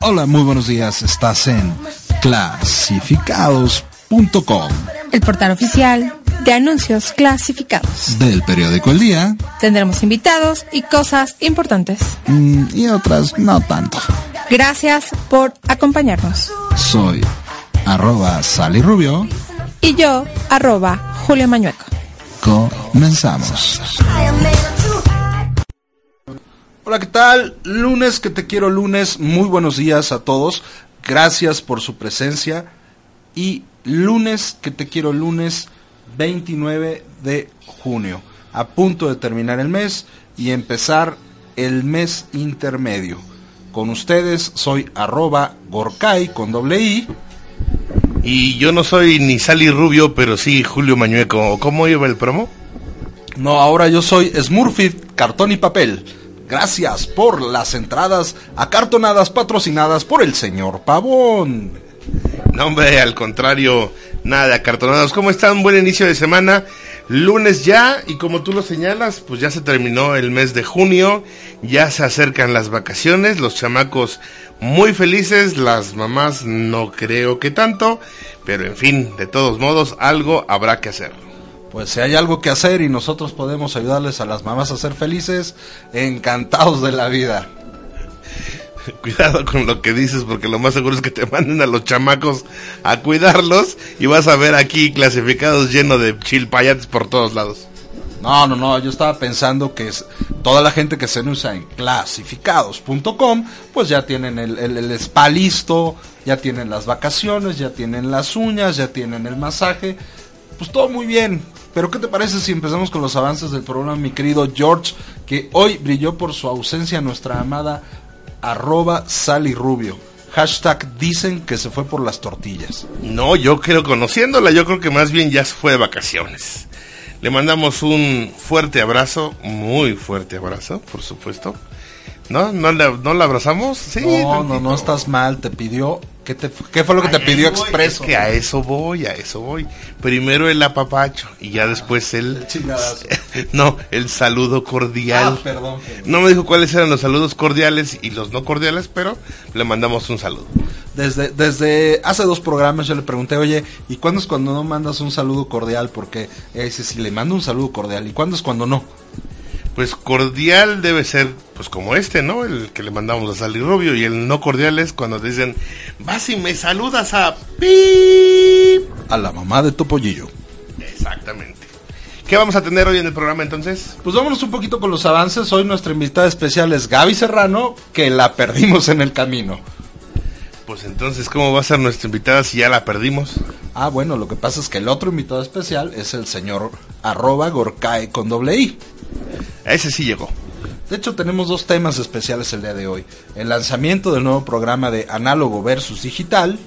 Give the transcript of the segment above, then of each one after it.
Hola, muy buenos días. Estás en clasificados.com el portal oficial de anuncios clasificados. del periódico El Día Tendremos invitados y cosas importantes. mm, y otras no tanto. Gracias por acompañarnos. Soy arroba Sally Rubio. Y yo, arroba Julio Mañueco. Comenzamos. Hola, ¿qué tal? Lunes que te quiero lunes. Muy buenos días a todos. Gracias por su presencia. Y lunes que te quiero lunes 29 de junio. A punto de terminar el mes y empezar el mes intermedio. Con ustedes soy arroba Gorkai con doble I. Y yo no soy ni Sally Rubio, pero sí Julio Mañueco. ¿Cómo iba el promo? No, ahora yo soy Smurfit, cartón y papel. Gracias por las entradas acartonadas patrocinadas por el señor Pavón. No, hombre, al contrario, nada de acartonados. ¿Cómo están? Buen inicio de semana. Lunes ya, y como tú lo señalas, pues ya se terminó el mes de junio, ya se acercan las vacaciones, los chamacos muy felices, las mamás no creo que tanto, pero en fin, de todos modos, algo habrá que hacer. Pues si hay algo que hacer y nosotros podemos ayudarles a las mamás a ser felices, encantados de la vida. Cuidado con lo que dices, porque lo más seguro es que te manden a los chamacos a cuidarlos y vas a ver aquí clasificados llenos de chilpayates por todos lados. No, no, no, yo estaba pensando que toda la gente que se usa en clasificados.com, pues ya tienen el, el, el spa listo, ya tienen las vacaciones, ya tienen las uñas, ya tienen el masaje, pues todo muy bien. Pero ¿qué te parece si empezamos con los avances del programa, mi querido George, que hoy brilló por su ausencia nuestra amada arroba Sally Rubio? Hashtag dicen que se fue por las tortillas. No, yo creo, conociéndola, yo creo que más bien ya se fue de vacaciones. Le mandamos un fuerte abrazo, muy fuerte abrazo, por supuesto. ¿No? ¿No la, no la abrazamos? Sí. no, no, no estás mal, te pidió... ¿Qué, te, qué fue lo que te pidió voy, expreso? es que a eso voy, a eso voy. Primero el apapacho y ya después el... Chingadazo. no, el saludo cordial. Ah, perdón, perdón. No me dijo cuáles eran los saludos cordiales y los no cordiales, pero le mandamos un saludo. Desde, desde hace dos programas yo le pregunté, oye, ¿y cuándo es cuando no mandas un saludo cordial? Porque ella dice, si le mando un saludo cordial, ¿y cuándo es cuando no? Pues cordial debe ser, pues como este, ¿no? El que le mandamos a Sally Rubio. Y el no cordial es cuando te dicen, vas y me saludas a Pip. A la mamá de Topollillo. Exactamente. ¿Qué vamos a tener hoy en el programa entonces? Pues vámonos un poquito con los avances. Hoy nuestra invitada especial es Gaby Serrano, que la perdimos en el camino. Pues entonces, ¿cómo va a ser nuestra invitada si ya la perdimos? Ah, bueno, lo que pasa es que el otro invitado especial es el señor arroba Gorkae con doble I. A ese sí llegó. De hecho, tenemos dos temas especiales el día de hoy. El lanzamiento del nuevo programa de Análogo versus Digital.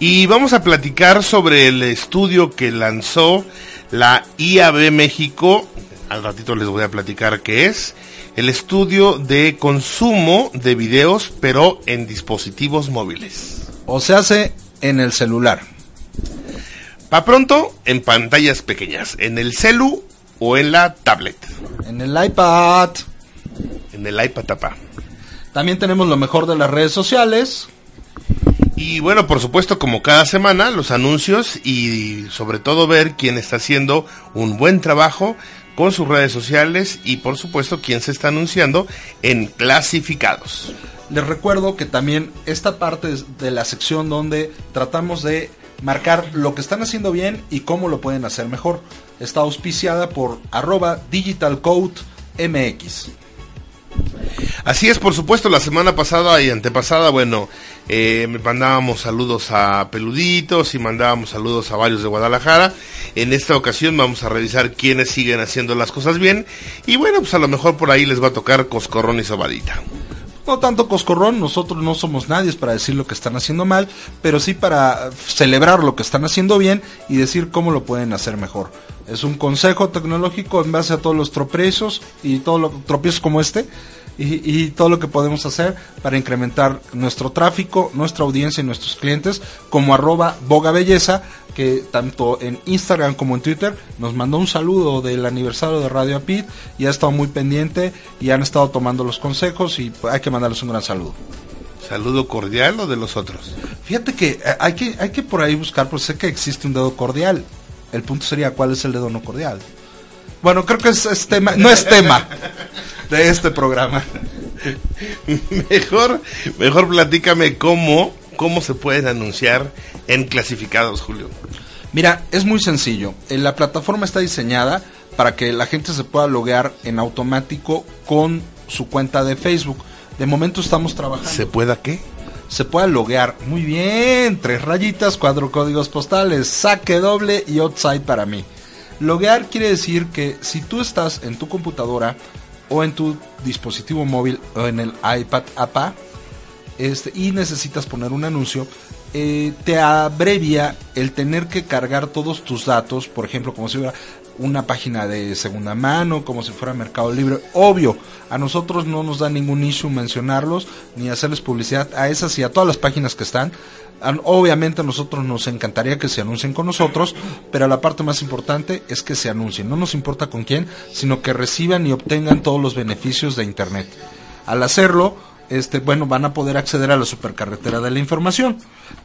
Y vamos a platicar sobre el estudio que lanzó la IAB México. Al ratito les voy a platicar qué es. El estudio de consumo de videos, pero en dispositivos móviles. O se hace en el celular. Pa' pronto, en pantallas pequeñas, en el celu o en la tablet, En el iPad. en el iPad tapa. También tenemos lo mejor de las redes sociales. Y bueno, por supuesto, como cada semana, los anuncios y sobre todo ver quién está haciendo un buen trabajo con sus redes sociales y por supuesto quién se está anunciando en clasificados. Les recuerdo que también esta parte de la sección donde tratamos de marcar lo que están haciendo bien y cómo lo pueden hacer mejor. Está auspiciada por arroba digitalcodemx. Así es, por supuesto, la semana pasada y antepasada, bueno, eh, mandábamos saludos a Peluditos y mandábamos saludos a varios de Guadalajara. En esta ocasión vamos a revisar quiénes siguen haciendo las cosas bien. Y bueno, pues a lo mejor por ahí les va a tocar Coscorrón y Sobadita. No tanto coscorrón, nosotros no somos nadie para decir lo que están haciendo mal, pero sí para celebrar lo que están haciendo bien y decir cómo lo pueden hacer mejor. Es un consejo tecnológico en base a todos los tropiezos y todos los tropiezos como este y, todo lo que podemos hacer para incrementar nuestro tráfico, nuestra audiencia y nuestros clientes, como arroba Boga Belleza, que tanto en Instagram como en Twitter nos mandó un saludo del aniversario de Radio Apid y ha estado muy pendiente y han estado tomando los consejos y hay que mandarles un gran saludo. ¿Saludo cordial o de los otros? Fíjate que eh, hay que, hay que por ahí buscar, pues sé que existe un dedo cordial. El punto sería cuál es el dedo no cordial. Bueno, creo que es, tema, no es tema de este programa. mejor, mejor platícame cómo, cómo se pueden anunciar en clasificados, Julio. Mira, es muy sencillo. Eh, la plataforma está diseñada para que la gente se pueda loguear en automático con su cuenta de Facebook. De momento estamos trabajando. ¿Se pueda qué? Se pueda loguear. Muy bien. Tres rayitas, cuatro códigos postales, saque doble y outside para mí. Loguear quiere decir que si tú estás en tu computadora o en tu dispositivo móvil o en el iPad APA este, y necesitas poner un anuncio, eh, te abrevia el tener que cargar todos tus datos, por ejemplo, como si fuera una página de segunda mano, como si fuera Mercado Libre. Obvio, a nosotros no nos da ningún issue mencionarlos ni hacerles publicidad a esas y a todas las páginas que están. Obviamente a nosotros nos encantaría que se anuncien con nosotros, pero la parte más importante es que se anuncien. No nos importa con quién, sino que reciban y obtengan todos los beneficios de Internet. Al hacerlo, este, bueno, van a poder acceder a la supercarretera de la información.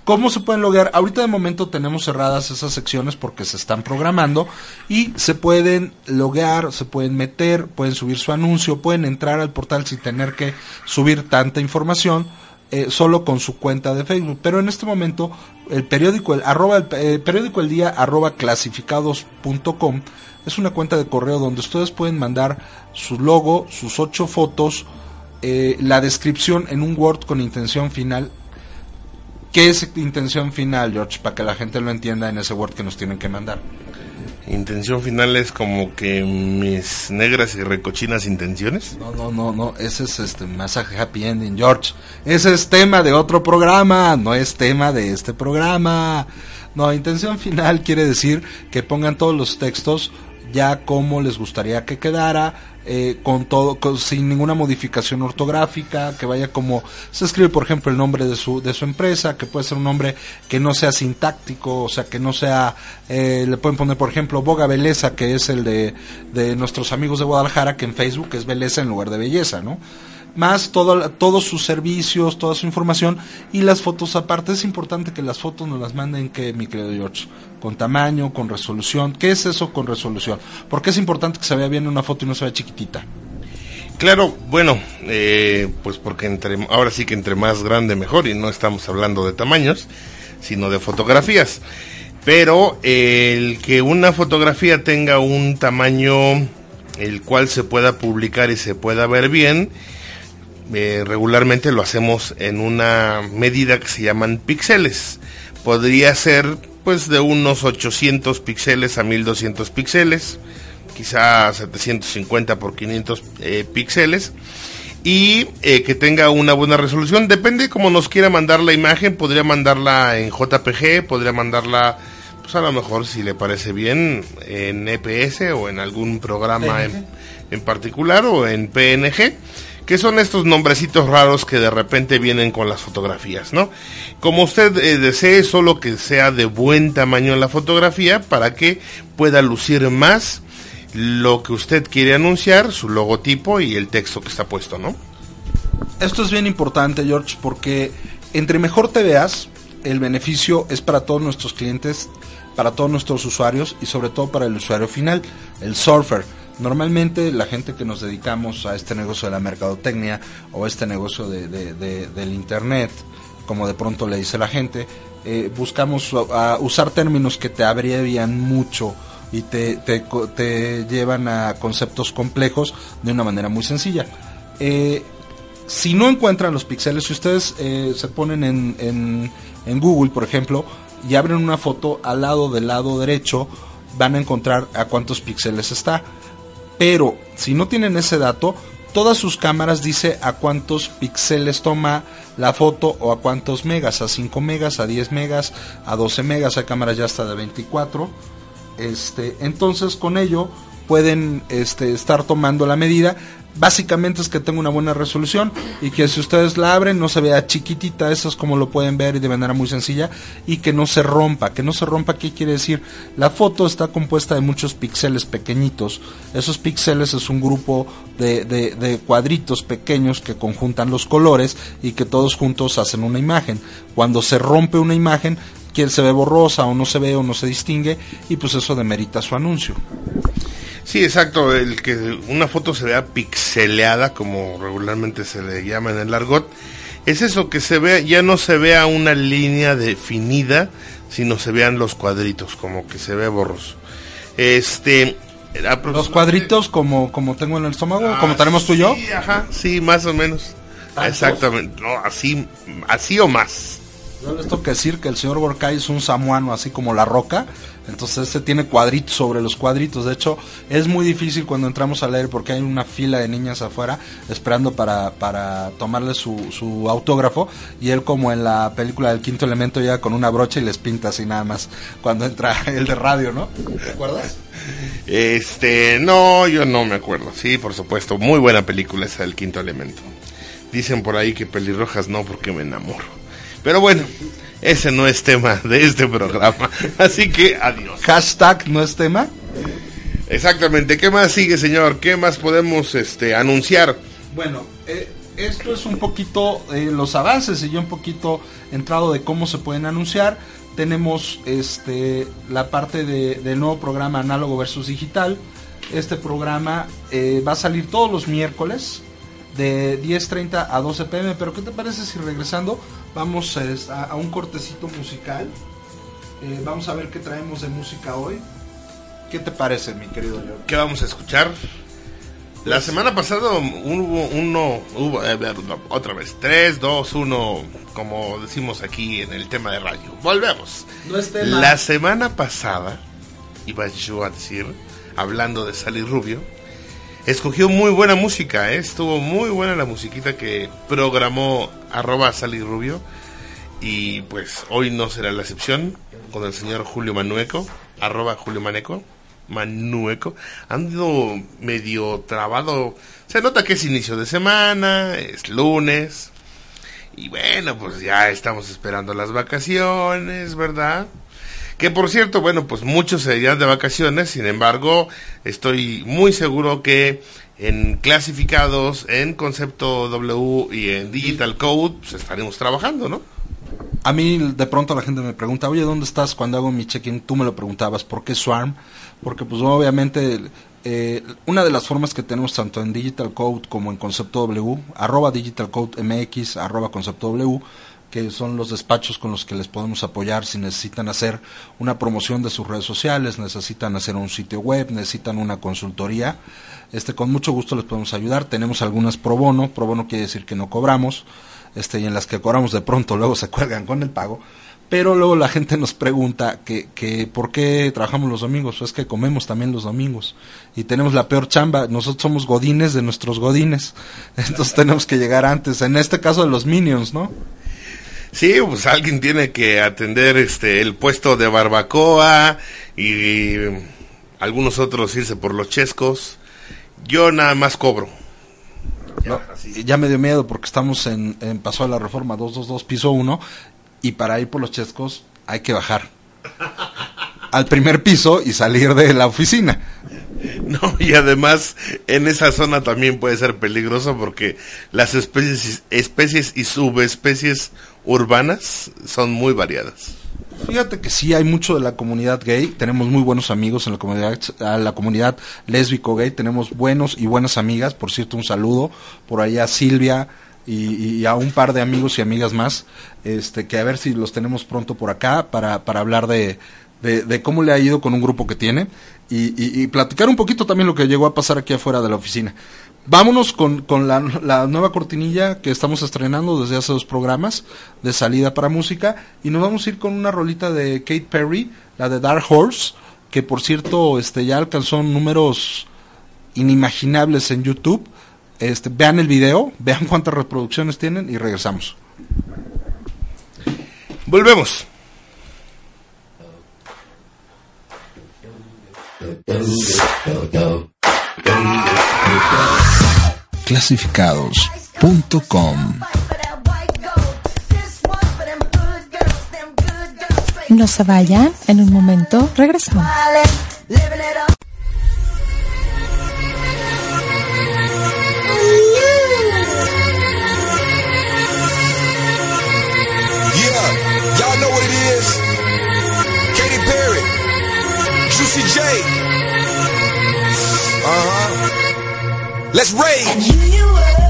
¿Cómo se pueden loguear? Ahorita de momento tenemos cerradas esas secciones porque se están programando y se pueden loguear, se pueden meter, pueden subir su anuncio, pueden entrar al portal sin tener que subir tanta información eh, solo con su cuenta de Facebook. Pero en este momento el periódico el, arroba, el, periódico el día arroba clasificados.com es una cuenta de correo donde ustedes pueden mandar su logo, sus ocho fotos, eh, la descripción en un Word con intención final. ¿Qué es intención final, George? Para que la gente lo entienda en ese Word que nos tienen que mandar. Intención final es como que mis negras y recochinas intenciones. No, no, no, no, ese es este masaje happy ending, George. Ese es tema de otro programa, no es tema de este programa. No, intención final quiere decir que pongan todos los textos ya como les gustaría que quedara, eh, con todo, sin ninguna modificación ortográfica, que vaya como se escribe, por ejemplo, el nombre de su, de su empresa, que puede ser un nombre que no sea sintáctico, o sea, que no sea, eh, le pueden poner, por ejemplo, Boga Beleza, que es el de, de nuestros amigos de Guadalajara, que en Facebook es Beleza en lugar de Belleza, ¿no? Más todo, todos sus servicios, toda su información y las fotos aparte. Es importante que las fotos nos las manden, que mi querido George, con tamaño, con resolución. ¿Qué es eso con resolución? Porque es importante que se vea bien una foto y no se vea chiquitita. Claro, bueno, eh, pues porque entre, ahora sí que entre más grande mejor y no estamos hablando de tamaños, sino de fotografías. Pero el que una fotografía tenga un tamaño el cual se pueda publicar y se pueda ver bien, eh, regularmente lo hacemos en una medida que se llaman píxeles. Podría ser pues de unos 800 píxeles a 1200 píxeles, quizá 750 por 500 eh, píxeles y eh, que tenga una buena resolución. Depende cómo nos quiera mandar la imagen, podría mandarla en JPG, podría mandarla, pues a lo mejor si le parece bien, en EPS o en algún programa en, en, particular o en PNG que son estos nombrecitos raros que de repente vienen con las fotografías, ¿no? Como usted eh, desee, solo que sea de buen tamaño la fotografía para que pueda lucir más lo que usted quiere anunciar, su logotipo y el texto que está puesto, ¿no? Esto es bien importante, George, porque entre mejor te veas, el beneficio es para todos nuestros clientes, para todos nuestros usuarios y sobre todo para el usuario final, el surfer Normalmente la gente que nos dedicamos a este negocio de la mercadotecnia o este negocio de, del Internet, como de pronto le dice la gente, eh, buscamos usar términos que te abrevian mucho y te, te, llevan a conceptos complejos de una manera muy sencilla. Eh, Si no encuentran los píxeles, si ustedes eh, se ponen en, en, en Google, por ejemplo, y abren una foto al lado del lado derecho, van a encontrar a cuántos píxeles está. Pero si no tienen ese dato, todas sus cámaras dice a cuántos píxeles toma la foto o a cuántos megas, a 5 megas, a 10 megas, a 12 megas, hay cámaras ya hasta de 24. Este, entonces con ello pueden este, estar tomando la medida básicamente es que tenga una buena resolución y que si ustedes la abren no se vea chiquitita, eso es como lo pueden ver y de manera muy sencilla, y que no se rompa. Que no se rompa, ¿qué quiere decir? La foto está compuesta de muchos píxeles pequeñitos. Esos píxeles es un grupo de, de, cuadritos pequeños que conjuntan los colores y que todos juntos hacen una imagen. Cuando se rompe una imagen, que se ve borrosa o no se ve o no se distingue y pues eso demerita su anuncio. Sí, exacto, el que una foto se vea pixeleada, como regularmente se le llama en el argot, es eso, que se vea, ya no se vea una línea definida, sino se vean los cuadritos, como que se ve borroso. Este, los cuadritos como, como tengo en el estómago, como ah, tenemos tú y yo. Sí, ajá, sí, más o menos. Exactamente, no, así, así o más. Yo les tengo que decir que el señor Gorkay es un samuano, así como la roca. Entonces este tiene cuadritos sobre los cuadritos. De hecho, es muy difícil cuando entramos a leer porque hay una fila de niñas afuera esperando para, para tomarle su, su autógrafo. Y él, como en la película del quinto elemento, llega con una brocha y les pinta así nada más cuando entra el de radio, ¿no? ¿Te acuerdas? Este, no, yo no me acuerdo. Sí, por supuesto. Muy buena película esa del quinto elemento. Dicen por ahí que pelirrojas no porque me enamoro. Pero bueno, ese no es tema de este programa. Así que adiós. Hashtag no es tema. Exactamente. ¿Qué más sigue, señor? ¿Qué más podemos este, anunciar? Bueno, eh, esto es un poquito eh, los avances y yo un poquito entrado de cómo se pueden anunciar. Tenemos este, la parte de, del nuevo programa Análogo versus Digital. Este programa eh, va a salir todos los miércoles de 10.30 a 12 pm. Pero ¿qué te parece si regresando vamos a, un cortecito musical? Eh, vamos a ver qué traemos de música hoy. ¿Qué te parece, mi querido George? ¿Qué vamos a escuchar? La pues- semana pasada hubo uno, hubo, eh, otra vez, 3, 2, 1, como decimos aquí en el tema de radio. Volvemos. No es La semana pasada, iba yo a decir, hablando de Sally Rubio, escogió muy buena música, ¿eh? estuvo muy buena la musiquita que programó arroba Sally Rubio. Y pues hoy no será la excepción con el señor Julio Manueco, arroba Julio Maneco, Manueco. Ando medio trabado. Se nota que es inicio de semana, es lunes. Y bueno, pues ya estamos esperando las vacaciones, ¿verdad? Que por cierto, bueno, pues muchos se irán de vacaciones, sin embargo, estoy muy seguro que en clasificados, en concepto W y en Digital Code, pues estaremos trabajando, ¿no? A mí de pronto la gente me pregunta, oye, ¿dónde estás cuando hago mi check-in? Tú me lo preguntabas, ¿por qué Swarm? Porque pues obviamente eh, una de las formas que tenemos tanto en Digital Code como en Concepto W, arroba Digital Code MX, arroba Concepto W, que son los despachos con los que les podemos apoyar si necesitan hacer una promoción de sus redes sociales, necesitan hacer un sitio web, necesitan una consultoría. Este, con mucho gusto les podemos ayudar. Tenemos algunas pro bono, pro bono quiere decir que no cobramos, este, y en las que cobramos de pronto luego se cuelgan con el pago. Pero luego la gente nos pregunta que, que por qué trabajamos los domingos. Pues es que comemos también los domingos. Y tenemos la peor chamba. Nosotros somos godines de nuestros godines. Entonces tenemos que llegar antes. En este caso de los minions, ¿no? Sí, pues alguien tiene que atender este el puesto de barbacoa y, algunos otros irse por los chescos. Yo nada más cobro. Ya, me dio miedo porque estamos en, en Paso de la Reforma 222 piso 1 y para ir por los chescos hay que bajar al primer piso y salir de la oficina. No, y además en esa zona también puede ser peligroso porque las especies, especies y subespecies urbanas son muy variadas. Fíjate que sí hay mucho de la comunidad gay, tenemos muy buenos amigos en la comunidad, la comunidad lésbico gay, tenemos buenos y buenas amigas, por cierto un saludo por allá Silvia y, a un par de amigos y amigas más, este que a ver si los tenemos pronto por acá para, para hablar de, de, cómo le ha ido con un grupo que tiene y, y, platicar un poquito también lo que llegó a pasar aquí afuera de la oficina. Vámonos con, con la, nueva cortinilla que estamos estrenando desde hace dos programas de salida para música y nos vamos a ir con una rolita de Kate Perry, la de Dark Horse, que por cierto este, ya alcanzó números inimaginables en YouTube. Este, vean el video, vean cuántas reproducciones tienen y regresamos. Volvemos clasificados.com. No se vayan, en un momento regresamos. Let's rage.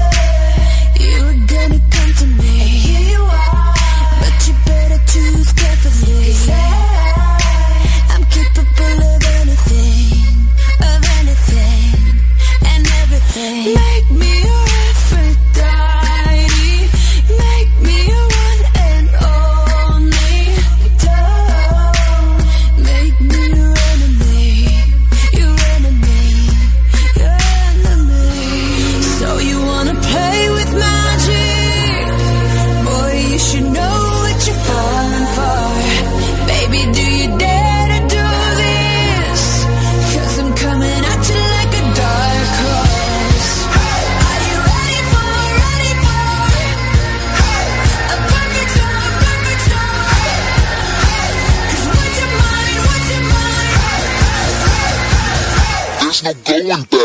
aguantar.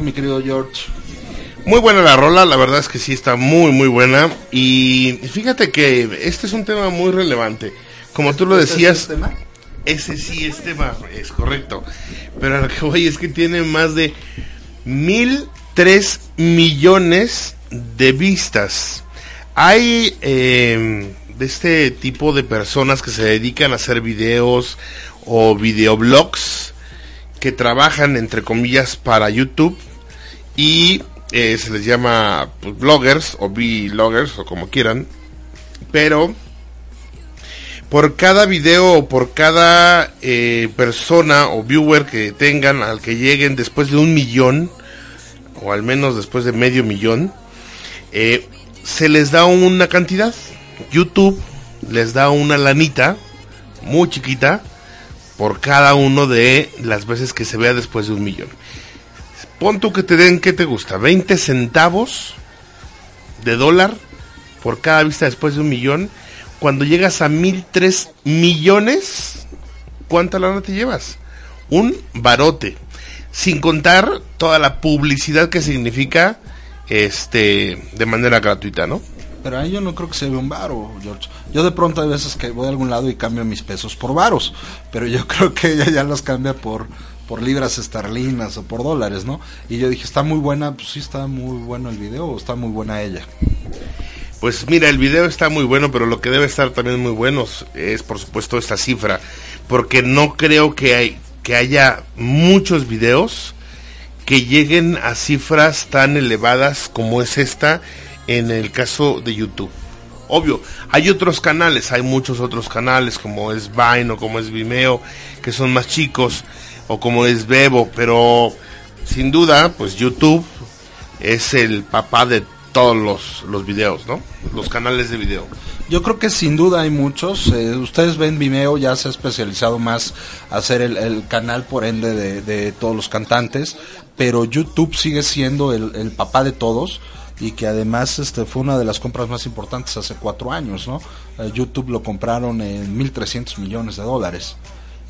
mi querido George? Muy buena la rola, la verdad es que sí está muy, muy buena. Y fíjate que este es un tema muy relevante. Como tú lo este decías, ese sí es tema, es correcto. Pero lo que voy es que tiene más de mil tres millones de vistas. Hay em, de este tipo de personas que se dedican a hacer videos o videoblogs que trabajan, entre comillas, para YouTube y eh, se les llama pues, bloggers o vloggers o como quieran, pero por cada video o por cada eh, persona o viewer que tengan, al que lleguen después de un millón, o al menos después de medio millón, eh, se les da una cantidad. YouTube les da una lanita muy chiquita por cada uno de las veces que se vea después de un millón pon tú que te den ¿qué te gusta? 20 centavos de dólar por cada vista después de un millón cuando llegas a mil tres millones, ¿cuánta lana te llevas? Un barote. Sin contar toda la publicidad que significa este de manera gratuita, ¿no? Pero ahí yo no creo que se vea un varo, George. Yo de pronto hay veces que voy a algún lado y cambio mis pesos por varos, pero yo creo que ella ya los cambia por por libras esterlinas o por dólares, ¿no? Y yo dije, está muy buena, pues sí está muy bueno el video, o está muy buena ella. Pues mira, el video está muy bueno, pero lo que debe estar también muy bueno es por supuesto esta cifra, porque no creo que hay que haya muchos videos que lleguen a cifras tan elevadas como es esta en el caso de YouTube. Obvio, hay otros canales, hay muchos otros canales como es Vine o como es Vimeo, que son más chicos, o como es Bebo, pero sin duda, pues YouTube es el papá de todos los, los videos, ¿no? Los canales de video. Yo creo que sin duda hay muchos. eh, ustedes ven Vimeo, ya se ha especializado más a ser el, el canal por ende de, de todos los cantantes, pero YouTube sigue siendo el, el papá de todos y que además este fue una de las compras más importantes hace cuatro años, ¿no? Eh, YouTube lo compraron en 1.300 millones de dólares.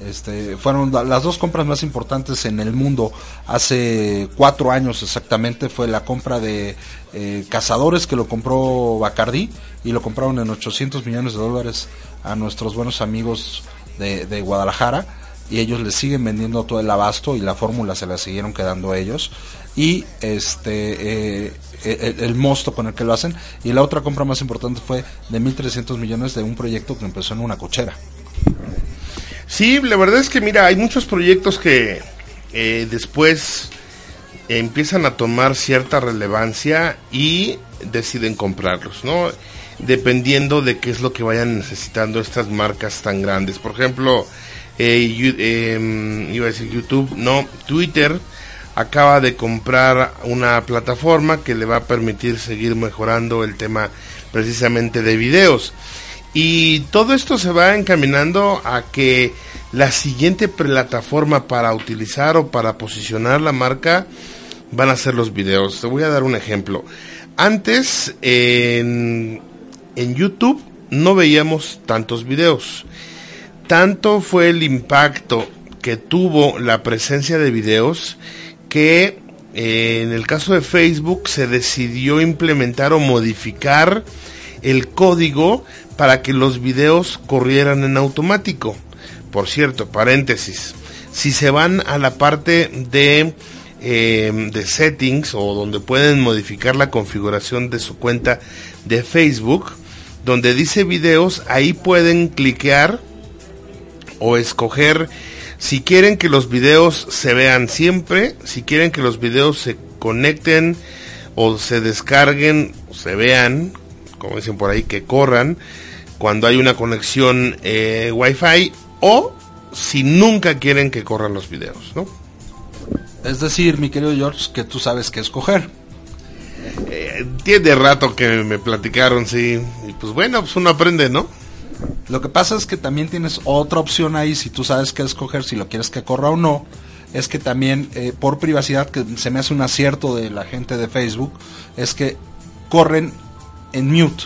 Este, fueron la- las dos compras más importantes en el mundo hace cuatro años exactamente fue la compra de eh, Cazadores que lo compró Bacardi y lo compraron en 800 millones de dólares a nuestros buenos amigos de Guadalajara y ellos le siguen vendiendo todo el abasto y la fórmula se la siguieron quedando ellos y este eh, el, el mosto con el que lo hacen y la otra compra más importante fue de 1.300 millones de un proyecto que empezó en una cochera Sí, la verdad es que mira, hay muchos proyectos que eh, después empiezan a tomar cierta relevancia y deciden comprarlos, ¿no? Dependiendo de qué es lo que vayan necesitando estas marcas tan grandes. Por ejemplo, eh, em, iba a decir YouTube, no, Twitter acaba de comprar una plataforma que le va a permitir seguir mejorando el tema precisamente de videos. Y todo esto se va encaminando a que la siguiente plataforma para utilizar o para posicionar la marca van a ser los videos. Te voy a dar un ejemplo. Antes en, en YouTube no veíamos tantos videos. Tanto fue el impacto que tuvo la presencia de videos que eh, en el caso de Facebook se decidió implementar o modificar el código para que los videos corrieran en automático. Por cierto, paréntesis, si se van a la parte de, eh, de settings o donde pueden modificar la configuración de su cuenta de Facebook, donde dice videos, ahí pueden cliquear o escoger si quieren que los videos se vean siempre, si quieren que los videos se conecten o se descarguen, o se vean, como dicen por ahí, que corran cuando hay una conexión eh, Wi-Fi o si nunca quieren que corran los videos, ¿no? es decir mi querido George que tú sabes qué escoger Eh, tiene rato que me platicaron, sí, y pues bueno, pues uno aprende, ¿no? Lo que pasa es que también tienes otra opción ahí, si tú sabes qué escoger, si lo quieres que corra o no, es que también eh, por privacidad, que se me hace un acierto de la gente de Facebook, es que corren en mute,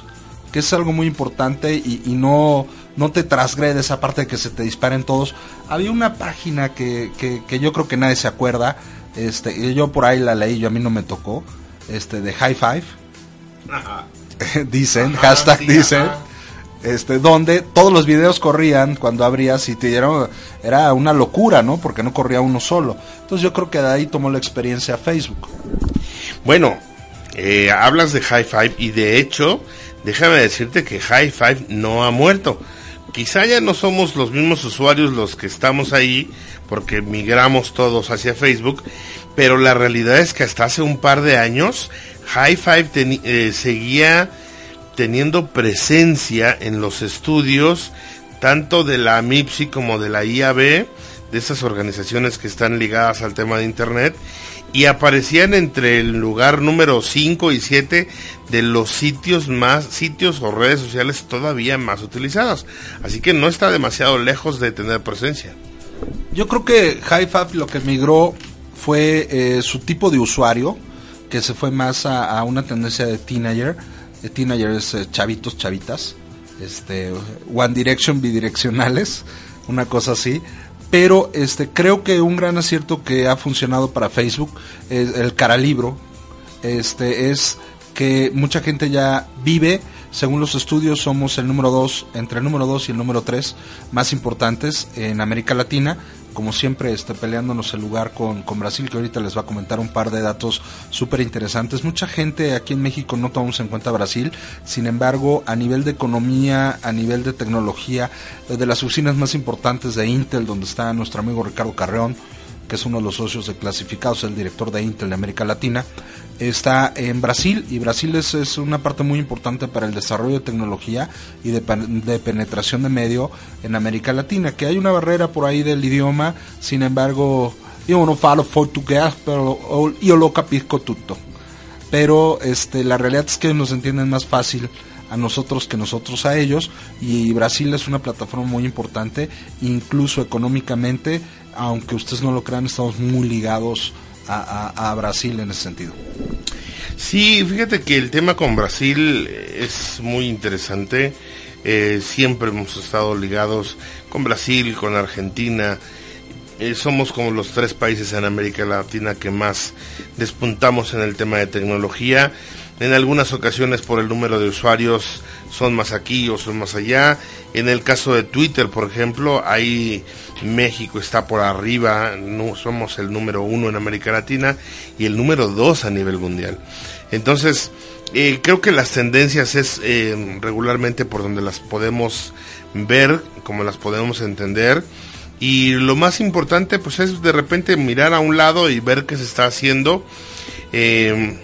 que es algo muy importante y, y no, no te trasgrede esa parte de que se te disparen todos. Había una página que, que, que yo creo que nadie se acuerda, este, y yo por ahí la leí, yo a mí no me tocó, este, de High Five, dicen, Ajá, hashtag sí, dicen ajá. Este donde todos los videos corrían cuando abrías y te dieron era una locura no porque no corría uno solo. Entonces yo creo que de ahí tomó la experiencia Facebook. Bueno, eh, hablas de High Five y de hecho, déjame decirte que High Five no ha muerto. Quizá ya no somos los mismos usuarios los que estamos ahí porque migramos todos hacia Facebook, pero la realidad es que hasta hace un par de años High Five eh, seguía teniendo presencia en los estudios tanto de la MIPSI como de la IAB, de esas organizaciones que están ligadas al tema de Internet, y aparecían entre el lugar número 5 y 7 de los sitios más, sitios o redes sociales todavía más utilizados. Así que no está demasiado lejos de tener presencia. Yo creo que HiFab lo que migró fue eh, su tipo de usuario, que se fue más a una tendencia de teenager. De teenager es eh, chavitos, chavitas. Este, One Direction, bidireccionales, una cosa así. Pero este, creo que un gran acierto que ha funcionado para Facebook es el caralibro. Este, es que mucha gente ya vive, según los estudios, somos el número 2, entre el número 2 y el número 3 más importantes en América Latina. Como siempre, este, peleándonos el lugar con, con Brasil, que ahorita les va a comentar un par de datos súper interesantes. Mucha gente aquí en México no tomamos en cuenta Brasil, sin embargo, a nivel de economía, a nivel de tecnología, eh, de las oficinas más importantes de Intel, donde está nuestro amigo Ricardo Carreón, que es uno de los socios de clasificados, el director de Intel de América Latina, está en Brasil y Brasil es, es una parte muy importante para el desarrollo de tecnología y de, de penetración de medio en América Latina, que hay una barrera por ahí del idioma, sin embargo, yo no falo portugués, pero yo lo capisco tutto. Pero este, la realidad es que nos entienden más fácil a nosotros que nosotros a ellos y Brasil es una plataforma muy importante incluso económicamente aunque ustedes no lo crean estamos muy ligados a, Brasil en ese sentido Sí, fíjate que el tema con Brasil es muy interesante. Eh, siempre hemos estado ligados con Brasil, con Argentina. Eh, somos como los tres países en América Latina que más despuntamos en el tema de tecnología. En algunas ocasiones por el número de usuarios son más aquí o son más allá. En el caso de Twitter, por ejemplo, ahí México está por arriba, no, somos el número uno en América Latina y el número dos a nivel mundial. Entonces, eh, creo que las tendencias es eh, regularmente por donde las podemos ver, como las podemos entender. Y lo más importante, pues es de repente mirar a un lado y ver qué se está haciendo. Eh,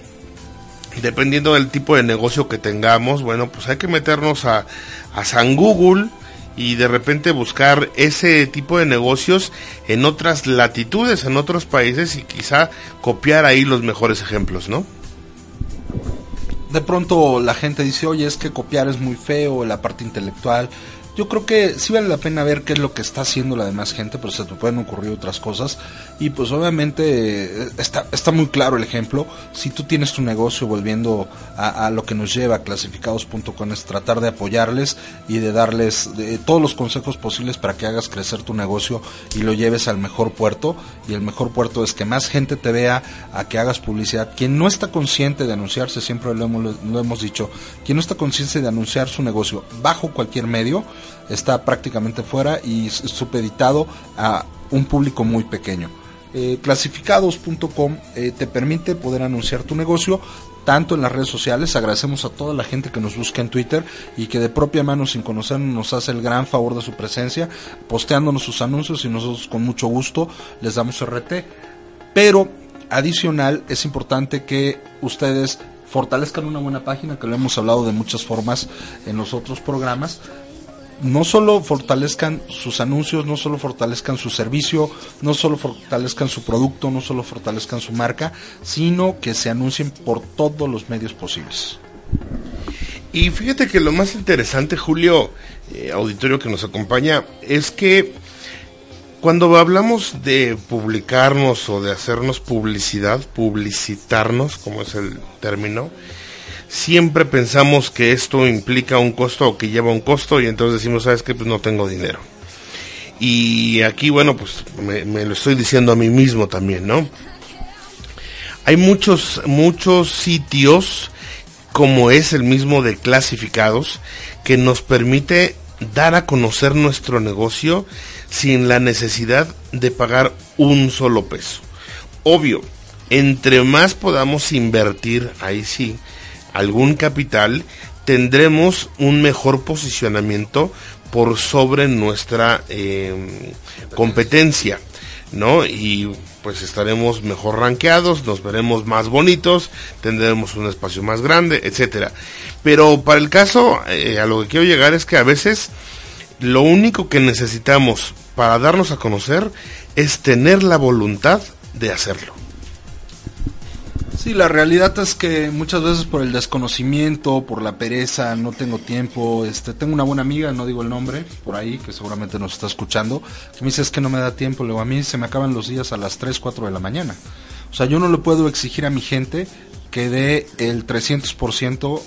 dependiendo del tipo de negocio que tengamos, bueno, pues hay que meternos a, a San Google y de repente buscar ese tipo de negocios en otras latitudes, en otros países y quizá copiar ahí los mejores ejemplos, ¿no? de pronto la gente dice, oye, es que copiar es muy feo, la parte intelectual. Yo creo que sí vale la pena ver qué es lo que está haciendo la demás gente, pero se te pueden ocurrir otras cosas. Y pues obviamente eh, está, está muy claro el ejemplo. Si tú tienes tu negocio, volviendo a, lo que nos lleva clasificados.com, es tratar de apoyarles y de darles eh, todos los consejos posibles para que hagas crecer tu negocio y lo lleves al mejor puerto. Y el mejor puerto es que más gente te vea, a que hagas publicidad. Quien no está consciente de anunciarse, siempre lo hemos, lo hemos dicho, quien no está consciente de anunciar su negocio bajo cualquier medio, está prácticamente fuera y supeditado a un público muy pequeño. Eh, clasificados.com eh, te permite poder anunciar tu negocio tanto en las redes sociales. Agradecemos a toda la gente que nos busca en Twitter y que de propia mano, sin conocernos, nos hace el gran favor de su presencia, posteándonos sus anuncios y nosotros con mucho gusto les damos RT. Pero adicional es importante que ustedes fortalezcan una buena página, que lo hemos hablado de muchas formas en los otros programas, no solo fortalezcan sus anuncios, no solo fortalezcan su servicio, no solo fortalezcan su producto, no solo fortalezcan su marca, sino que se anuncien por todos los medios posibles. Y fíjate que lo más interesante, Julio, eh, auditorio que nos acompaña, es que cuando hablamos de publicarnos o de hacernos publicidad, publicitarnos, como es el término, siempre pensamos que esto implica un costo o que lleva un costo y entonces decimos, ¿sabes qué? Pues no tengo dinero. Y aquí, bueno, pues me, me lo estoy diciendo a mí mismo también, ¿no? Hay muchos, muchos sitios, como es el mismo de clasificados, que nos permite dar a conocer nuestro negocio sin la necesidad de pagar un solo peso. Obvio, entre más podamos invertir, ahí sí, algún capital, tendremos un mejor posicionamiento por sobre nuestra eh, competencia, ¿no? Y pues estaremos mejor rankeados, nos veremos más bonitos, tendremos un espacio más grande, etcétera. Pero para el caso, eh, a lo que quiero llegar es que a veces lo único que necesitamos para darnos a conocer es tener la voluntad de hacerlo. Sí, la realidad es que muchas veces por el desconocimiento, por la pereza, no tengo tiempo. Este, tengo una buena amiga, no digo el nombre, por ahí, que seguramente nos está escuchando, me dice es que no me da tiempo. Luego a mí se me acaban los días a las 3, 4 de la mañana. O sea, yo no le puedo exigir a mi gente que dé el 300%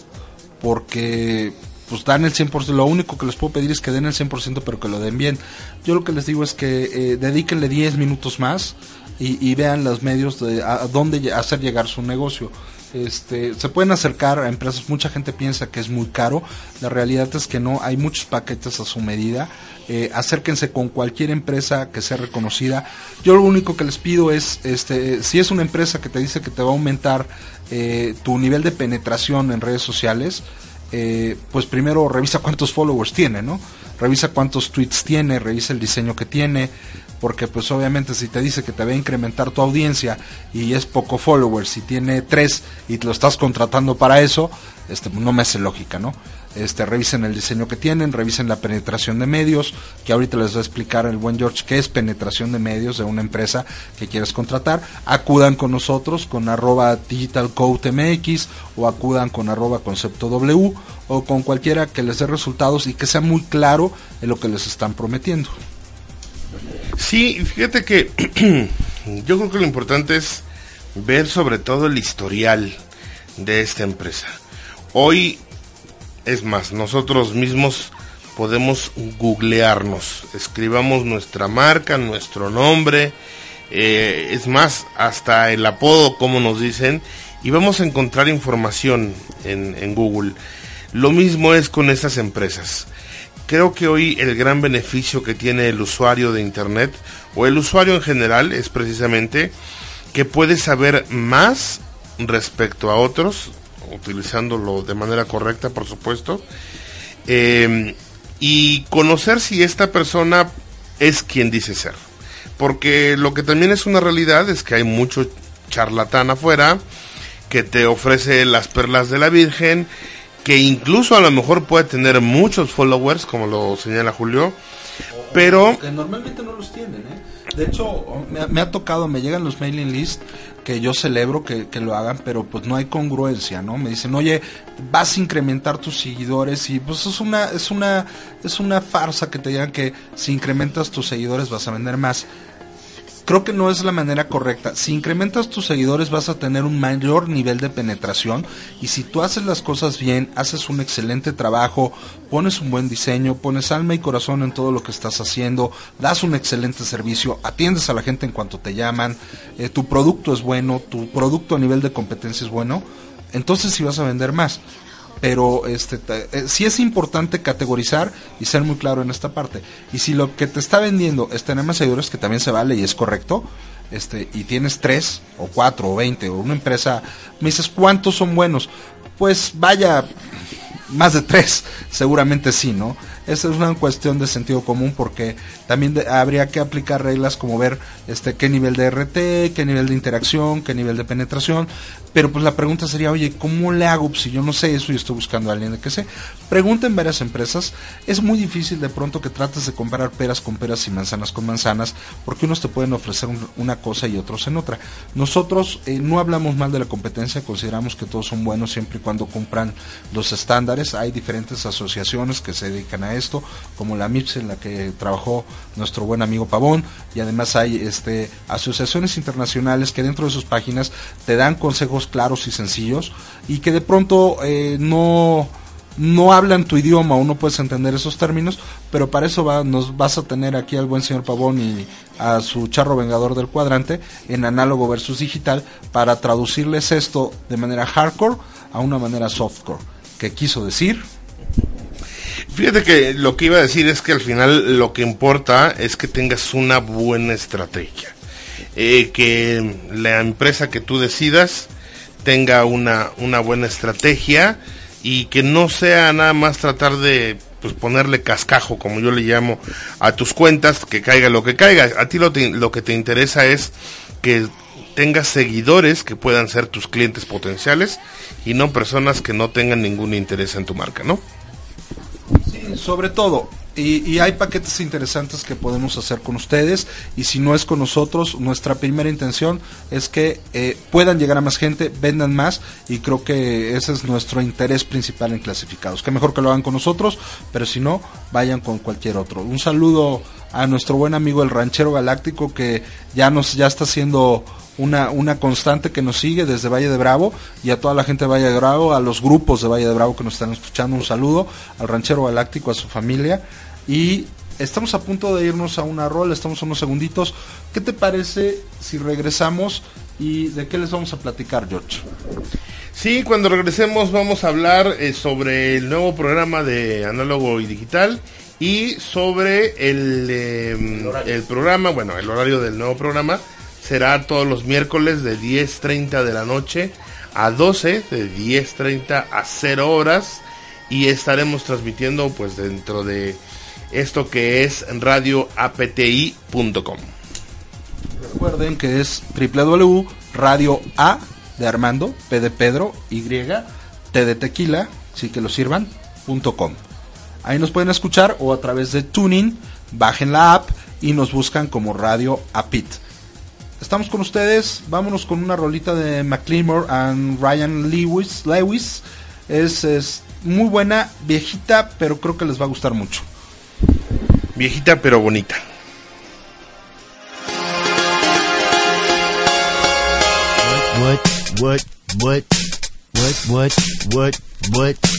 porque pues dan el 100%, lo único que les puedo pedir es que den el 100% pero que lo den bien. Yo lo que les digo es que eh, dedíquenle 10 minutos más y, vean los medios de a, dónde hacer llegar su negocio. Este, se pueden acercar a empresas, mucha gente piensa que es muy caro, la realidad es que no, hay muchos paquetes a su medida, Eh, acérquense con cualquier empresa que sea reconocida. Yo lo único que les pido es, este, si es una empresa que te dice que te va a aumentar eh, tu nivel de penetración en redes sociales, eh, pues primero revisa cuántos followers tiene, ¿no? Revisa cuántos tweets tiene, revisa el diseño que tiene, porque pues obviamente si te dice que te va a incrementar tu audiencia y es poco followers, si tiene tres y te lo estás contratando para eso, este no me hace lógica, ¿no? Este, revisen el diseño que tienen, revisen la penetración de medios, que ahorita les va a explicar el buen George qué es penetración de medios de una empresa que quieres contratar. Acudan con nosotros con arroba digitalcodemx o acudan con arroba concepto W o con cualquiera que les dé resultados y que sea muy claro en lo que les están prometiendo. Sí, fíjate que yo creo que lo importante es ver sobre todo el historial de esta empresa. Hoy, es más, nosotros mismos podemos googlearnos, escribamos nuestra marca, nuestro nombre, eh, es más, hasta el apodo, como nos dicen, y vamos a encontrar información en, en Google. Lo mismo es con estas empresas. Creo que hoy el gran beneficio que tiene el usuario de Internet o el usuario en general es precisamente que puede saber más respecto a otros, utilizándolo de manera correcta, por supuesto, eh, y conocer si esta persona es quien dice ser. Porque lo que también es una realidad es que hay mucho charlatán afuera que te ofrece las perlas de la Virgen, que incluso a lo mejor puede tener muchos followers, como lo señala Julio, pero Que normalmente no los tienen, ¿eh? De hecho, me, ha- tocado, me llegan los mailing list que yo celebro que, que lo hagan, pero pues no hay congruencia, ¿no? Me dicen, oye, vas a incrementar tus seguidores y pues es una, es una, es una farsa que te digan que si incrementas tus seguidores vas a vender más. Creo que no es la manera correcta. Si incrementas tus seguidores vas a tener un mayor nivel de penetración y si tú haces las cosas bien, haces un excelente trabajo, pones un buen diseño, pones alma y corazón en todo lo que estás haciendo, das un excelente servicio, atiendes a la gente en cuanto te llaman, eh, tu producto es bueno, tu producto a nivel de competencia es bueno, entonces sí vas a vender más pero este te- eh, sí es importante categorizar y ser muy claro en esta parte. Y si lo que te está vendiendo es tener más seguidores, que también se vale y es correcto, este, y tienes tres o cuatro o veinte o una empresa, me dices cuántos son buenos, pues vaya más de tres, seguramente sí, ¿no? Esa es una cuestión de sentido común porque también habría que aplicar reglas como ver este qué nivel de RT, qué nivel de interacción, qué nivel de penetración, pero pues la pregunta sería, oye, ¿cómo le hago Pues, si yo no sé eso y estoy buscando a alguien de que sé? Pregunta en varias empresas, es muy difícil de pronto que trates de comparar peras con peras y manzanas con manzanas, porque unos te pueden ofrecer un- una cosa y otros en otra. Nosotros eh, no hablamos mal de la competencia, consideramos que todos son buenos siempre y cuando cumplan los estándares. Hay diferentes asociaciones que se dedican a esto, como la MIPS en la que trabajó nuestro buen amigo Pavón, y además hay este asociaciones internacionales que dentro de sus páginas te dan consejos claros y sencillos y que de pronto eh, no no hablan tu idioma o no puedes entender esos términos, pero para eso va, nos vas a tener aquí al buen señor Pavón y a su charro vengador del cuadrante en análogo versus digital para traducirles esto de manera hardcore a una manera softcore. que quiso decir? Fíjate que lo que iba a decir es que al final lo que importa es que tengas una buena estrategia. Eh, que la empresa que tú decidas tenga una, una buena estrategia y que no sea nada más tratar de pues ponerle cascajo, como yo le llamo, a tus cuentas, que caiga lo que caiga. A ti lo, lo que te interesa es que tengas seguidores que puedan ser tus clientes potenciales y no personas que no tengan ningún interés en tu marca, ¿no? Sobre todo, Y, y hay paquetes interesantes que podemos hacer con ustedes y si no es con nosotros, nuestra primera intención es que eh, puedan llegar a más gente, vendan más y creo que ese es nuestro interés principal en clasificados. Que mejor que lo hagan con nosotros, pero si no, vayan con cualquier otro. Un saludo a nuestro buen amigo el ranchero galáctico que ya nos ya está haciendo una, una constante que nos sigue desde Valle de Bravo y a toda la gente de Valle de Bravo, a los grupos de Valle de Bravo que nos están escuchando, un saludo al ranchero galáctico, a su familia y estamos a punto de irnos a una rol, estamos unos segunditos. ¿Qué te parece si regresamos y de qué les vamos a platicar, George? Sí, cuando regresemos vamos a hablar eh, sobre el nuevo programa de análogo y digital y sobre el, eh, el programa, bueno, el horario del nuevo programa será todos los miércoles de 10.30 de la noche a 12, de 10.30 a 0 horas y estaremos transmitiendo pues dentro de esto que es radioapti.com. Recuerden que es www.radio A de Armando, P de Pedro, Y, T de Tequila, sí que lo sirvan, punto com. Ahí nos pueden escuchar o a través de Tuning, bajen la app y nos buscan como Radio Apit. Estamos con ustedes, vámonos con una rolita de McLemore and Ryan Lewis. Lewis. Es, es muy buena, viejita, pero creo que les va a gustar mucho. Viejita pero bonita. What, what, what, what, what, what, what, what.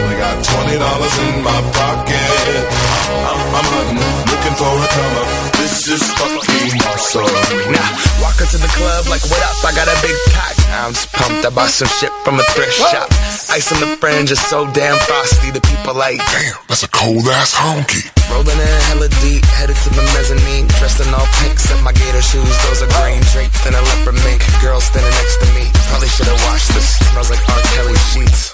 Got twenty dollars in my pocket. I'm, I'm hunting, looking for a come up. This is fucking awesome. Now, walk into the club like, what up? I got a big cock. I'm just pumped. I bought some shit from a thrift shop. Ice on the fringe is so damn frosty. The people like, Damn, that's a cold ass honky. rolling in hella deep, headed to the mezzanine. Dressed in all pink, set my gator shoes. Those are green draped in a leopard mink. Girl standing next to me. Probably should have washed this. Smells like R. Kelly sheets.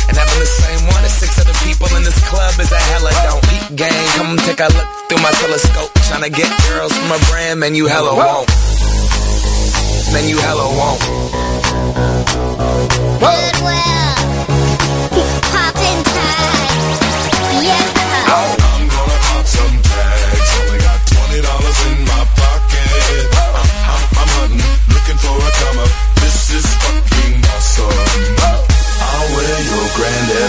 And having the same one as six other people in this club is a hella don't. Peep gang, come take a look through my telescope. Tryna get girls from a brand, man, you hella won't. Man, you hella won't. Goodwill.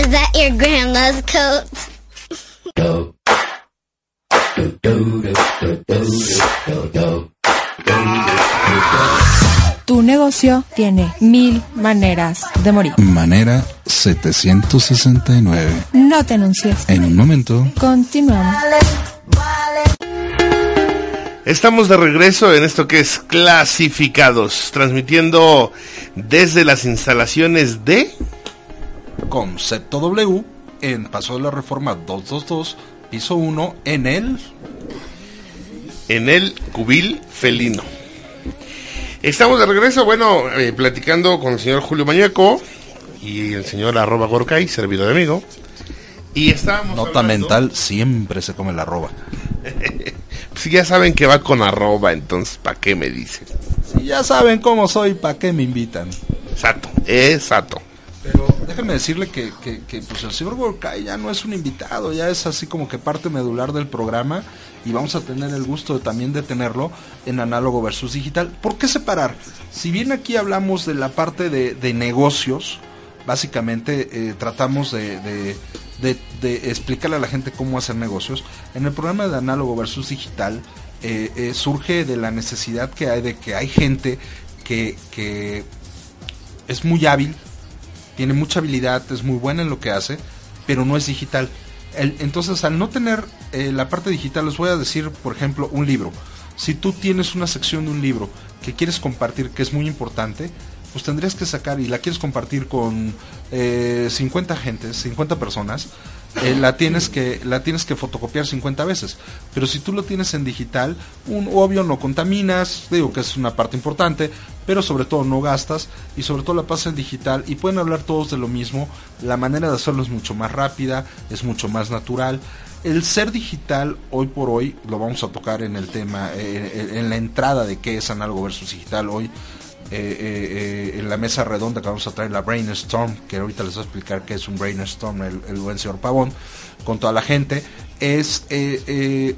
Is that your grandma's coat? Tu negocio tiene mil maneras de morir. Manera 769. No te anuncies. En un momento. Continuamos. Estamos de regreso en esto que es Clasificados, transmitiendo desde las instalaciones de... Concepto W en Paso de la Reforma 222, piso 1, en el... En el Cubil Felino. Estamos de regreso, bueno, eh, platicando con el señor Julio Mañueco y el señor arroba Gorkay, servidor de amigo. Y estábamos Nota hablando- mental, siempre se come la arroba. Si ya saben que va con arroba, entonces ¿para qué me dicen? Si ya saben cómo soy, ¿para qué me invitan? Exacto, exacto. Pero déjenme decirle que, que, pues el señor Gorkay ya no es un invitado, ya es así como que parte medular del programa y vamos a tener el gusto también de tenerlo en análogo versus digital. ¿Por qué separar? Si bien aquí hablamos de la parte de, de negocios, básicamente eh, tratamos de- de explicarle a la gente cómo hacer negocios, en el programa de análogo versus digital eh, eh, surge de la necesidad que hay de que hay gente que, que es muy hábil, tiene mucha habilidad, es muy buena en lo que hace, pero no es digital. Entonces, al no tener eh, la parte digital, les voy a decir, por ejemplo, un libro. Si tú tienes una sección de un libro que quieres compartir, que es muy importante, pues tendrías que sacar y la quieres compartir con eh, 50 gentes, 50 personas, eh, la tienes que la tienes que fotocopiar 50 veces. Pero si tú lo tienes en digital, un obvio no contaminas, digo que es una parte importante, pero sobre todo no gastas y sobre todo la pasas en digital y pueden hablar todos de lo mismo. La manera de hacerlo es mucho más rápida, es mucho más natural. El ser digital hoy por hoy lo vamos a tocar en el tema, eh, en la entrada de qué es análogo versus digital hoy. Eh, eh, eh, en la mesa redonda que vamos a traer la Brainstorm, que ahorita les voy a explicar qué es un Brainstorm, el, buen señor Pavón, con toda la gente, es eh, eh,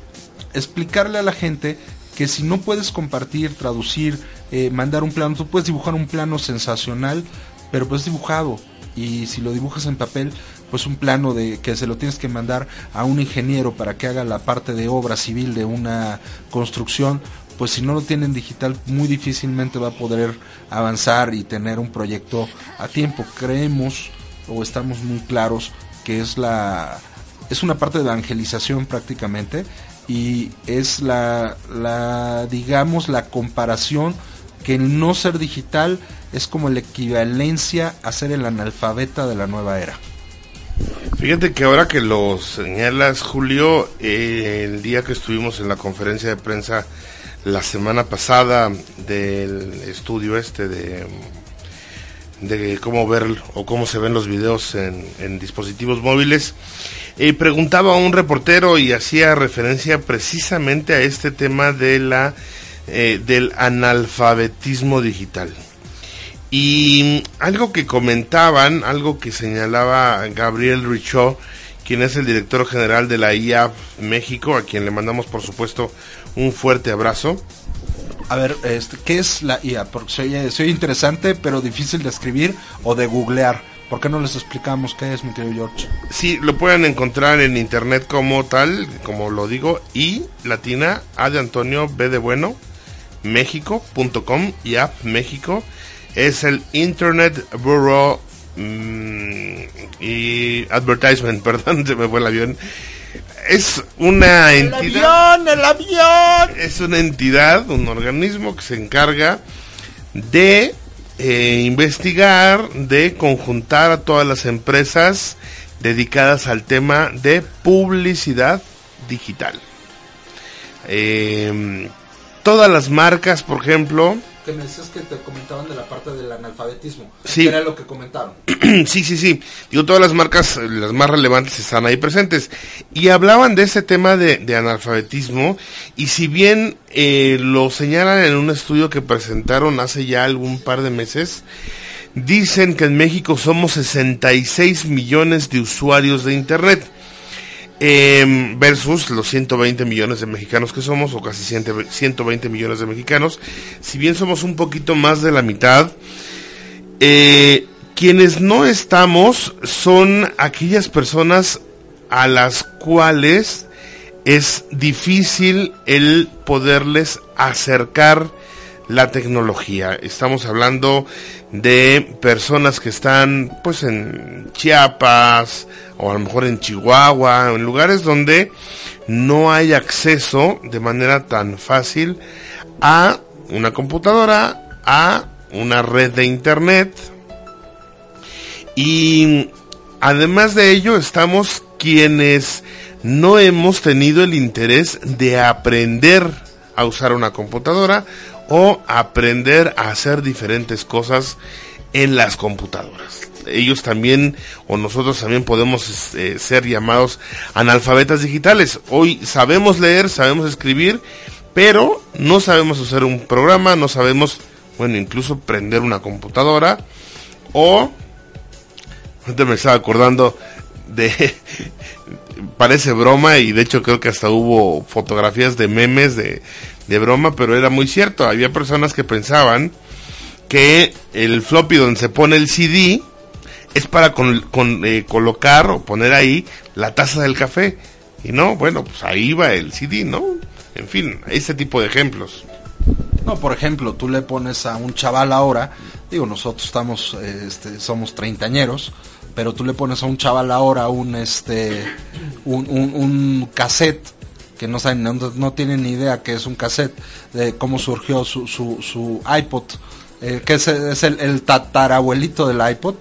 explicarle a la gente que si no puedes compartir, traducir, eh, mandar un plano, tú puedes dibujar un plano sensacional, pero pues dibujado. Y si lo dibujas en papel, pues un plano de que se lo tienes que mandar a un ingeniero para que haga la parte de obra civil de una construcción, pues si no lo tiene en digital muy difícilmente va a poder avanzar y tener un proyecto a tiempo. Creemos o estamos muy claros que es la es una parte de evangelización prácticamente y es la, la digamos la comparación que el no ser digital es como la equivalencia a ser el analfabeta de la nueva era. Fíjate que ahora que lo señalas, Julio, eh, el día que estuvimos en la conferencia de prensa la semana pasada del estudio este de, de cómo ver o cómo se ven los videos en, dispositivos móviles, eh, preguntaba a un reportero y hacía referencia precisamente a este tema de la eh, del analfabetismo digital. Y algo que comentaban, algo que señalaba Gabriel Richaud, quien es el director general de la IAF México, a quien le mandamos por supuesto un fuerte abrazo. A ver, este, ¿qué es la IA? Porque soy, soy interesante, pero difícil de escribir o de googlear. ¿Por qué no les explicamos qué es, mi querido George? Sí, lo pueden encontrar en internet como tal, como lo digo, y latina A de Antonio B de Bueno, México.com, IAF México. Es el Internet Bureau mm, y Advertisement, perdón, se me fue el avión. Es una entidad. avión, el avión! Es una entidad, un organismo que se encarga de eh, investigar, de conjuntar a todas las empresas dedicadas al tema de publicidad digital. Eh, todas las marcas, por ejemplo, que me decías que te comentaban de la parte del analfabetismo. Sí. Que Era lo que comentaron. sí, sí, sí. Digo, todas las marcas, las más relevantes están ahí presentes. Y hablaban de ese tema de, de analfabetismo. Y si bien eh, lo señalan en un estudio que presentaron hace ya algún par de meses, dicen que en México somos 66 millones de usuarios de Internet. Em, versus los 120 millones de mexicanos que somos, o casi 100 120 millones de mexicanos. Si bien somos un poquito más de la mitad, eh, quienes no estamos son aquellas personas a las cuales es difícil el poderles acercar la tecnología. Estamos hablando de personas que están pues en Chiapas o a lo mejor en Chihuahua, en lugares donde no hay acceso de manera tan fácil a una computadora, a una red de internet. Y además de ello estamos quienes no hemos tenido el interés de aprender a usar una computadora o aprender a hacer diferentes cosas en las computadoras. Ellos también, o nosotros también podemos eh, ser llamados analfabetas digitales. Hoy sabemos leer, sabemos escribir, pero no sabemos usar un programa, no sabemos, bueno, incluso prender una computadora o... Ahorita me estaba acordando de... parece broma y de hecho creo que hasta hubo fotografías de memes de, de broma, pero era muy cierto. Había personas que pensaban que el floppy donde se pone el CD es para con, con, eh, colocar o poner ahí la taza del café. Y no, bueno, pues ahí va el CD, ¿no? En fin, ese tipo de ejemplos. No, por ejemplo, tú le pones a un chaval ahora, digo, nosotros estamos, eh, este, somos treintañeros, pero tú le pones a un chaval ahora un, este, un, un, cassette que no saben, no, no, tienen ni idea que es un cassette, de cómo surgió su, su, su iPod, eh, que es, es el, tatarabuelito del iPod,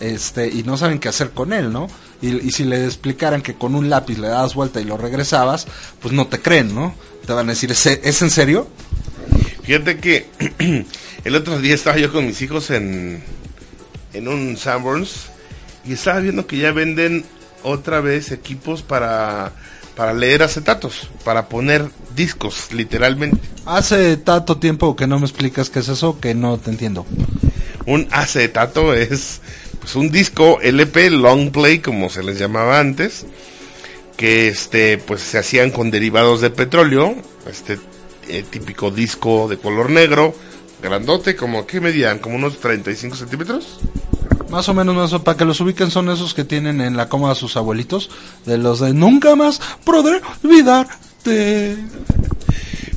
este, y no saben qué hacer con él, ¿no? Y, y, si le explicaran que con un lápiz le dabas vuelta y lo regresabas, pues no te creen, ¿no? Te van a decir, ¿es, ¿es en serio? Fíjate que el otro día estaba yo con mis hijos en, en un Sanborns y estaba viendo que ya venden otra vez equipos para para leer acetatos, para poner discos, literalmente. Hace tanto tiempo que no me explicas qué es eso, que no te entiendo. Un acetato es pues un disco LP, long play, como se les llamaba antes, que este pues se hacían con derivados de petróleo, este eh, típico disco de color negro, grandote, como ¿qué medían? Como unos 35 centímetros. Más o menos, más, para que los ubiquen son esos que tienen en la cómoda sus abuelitos, de los de nunca más podré olvidarte.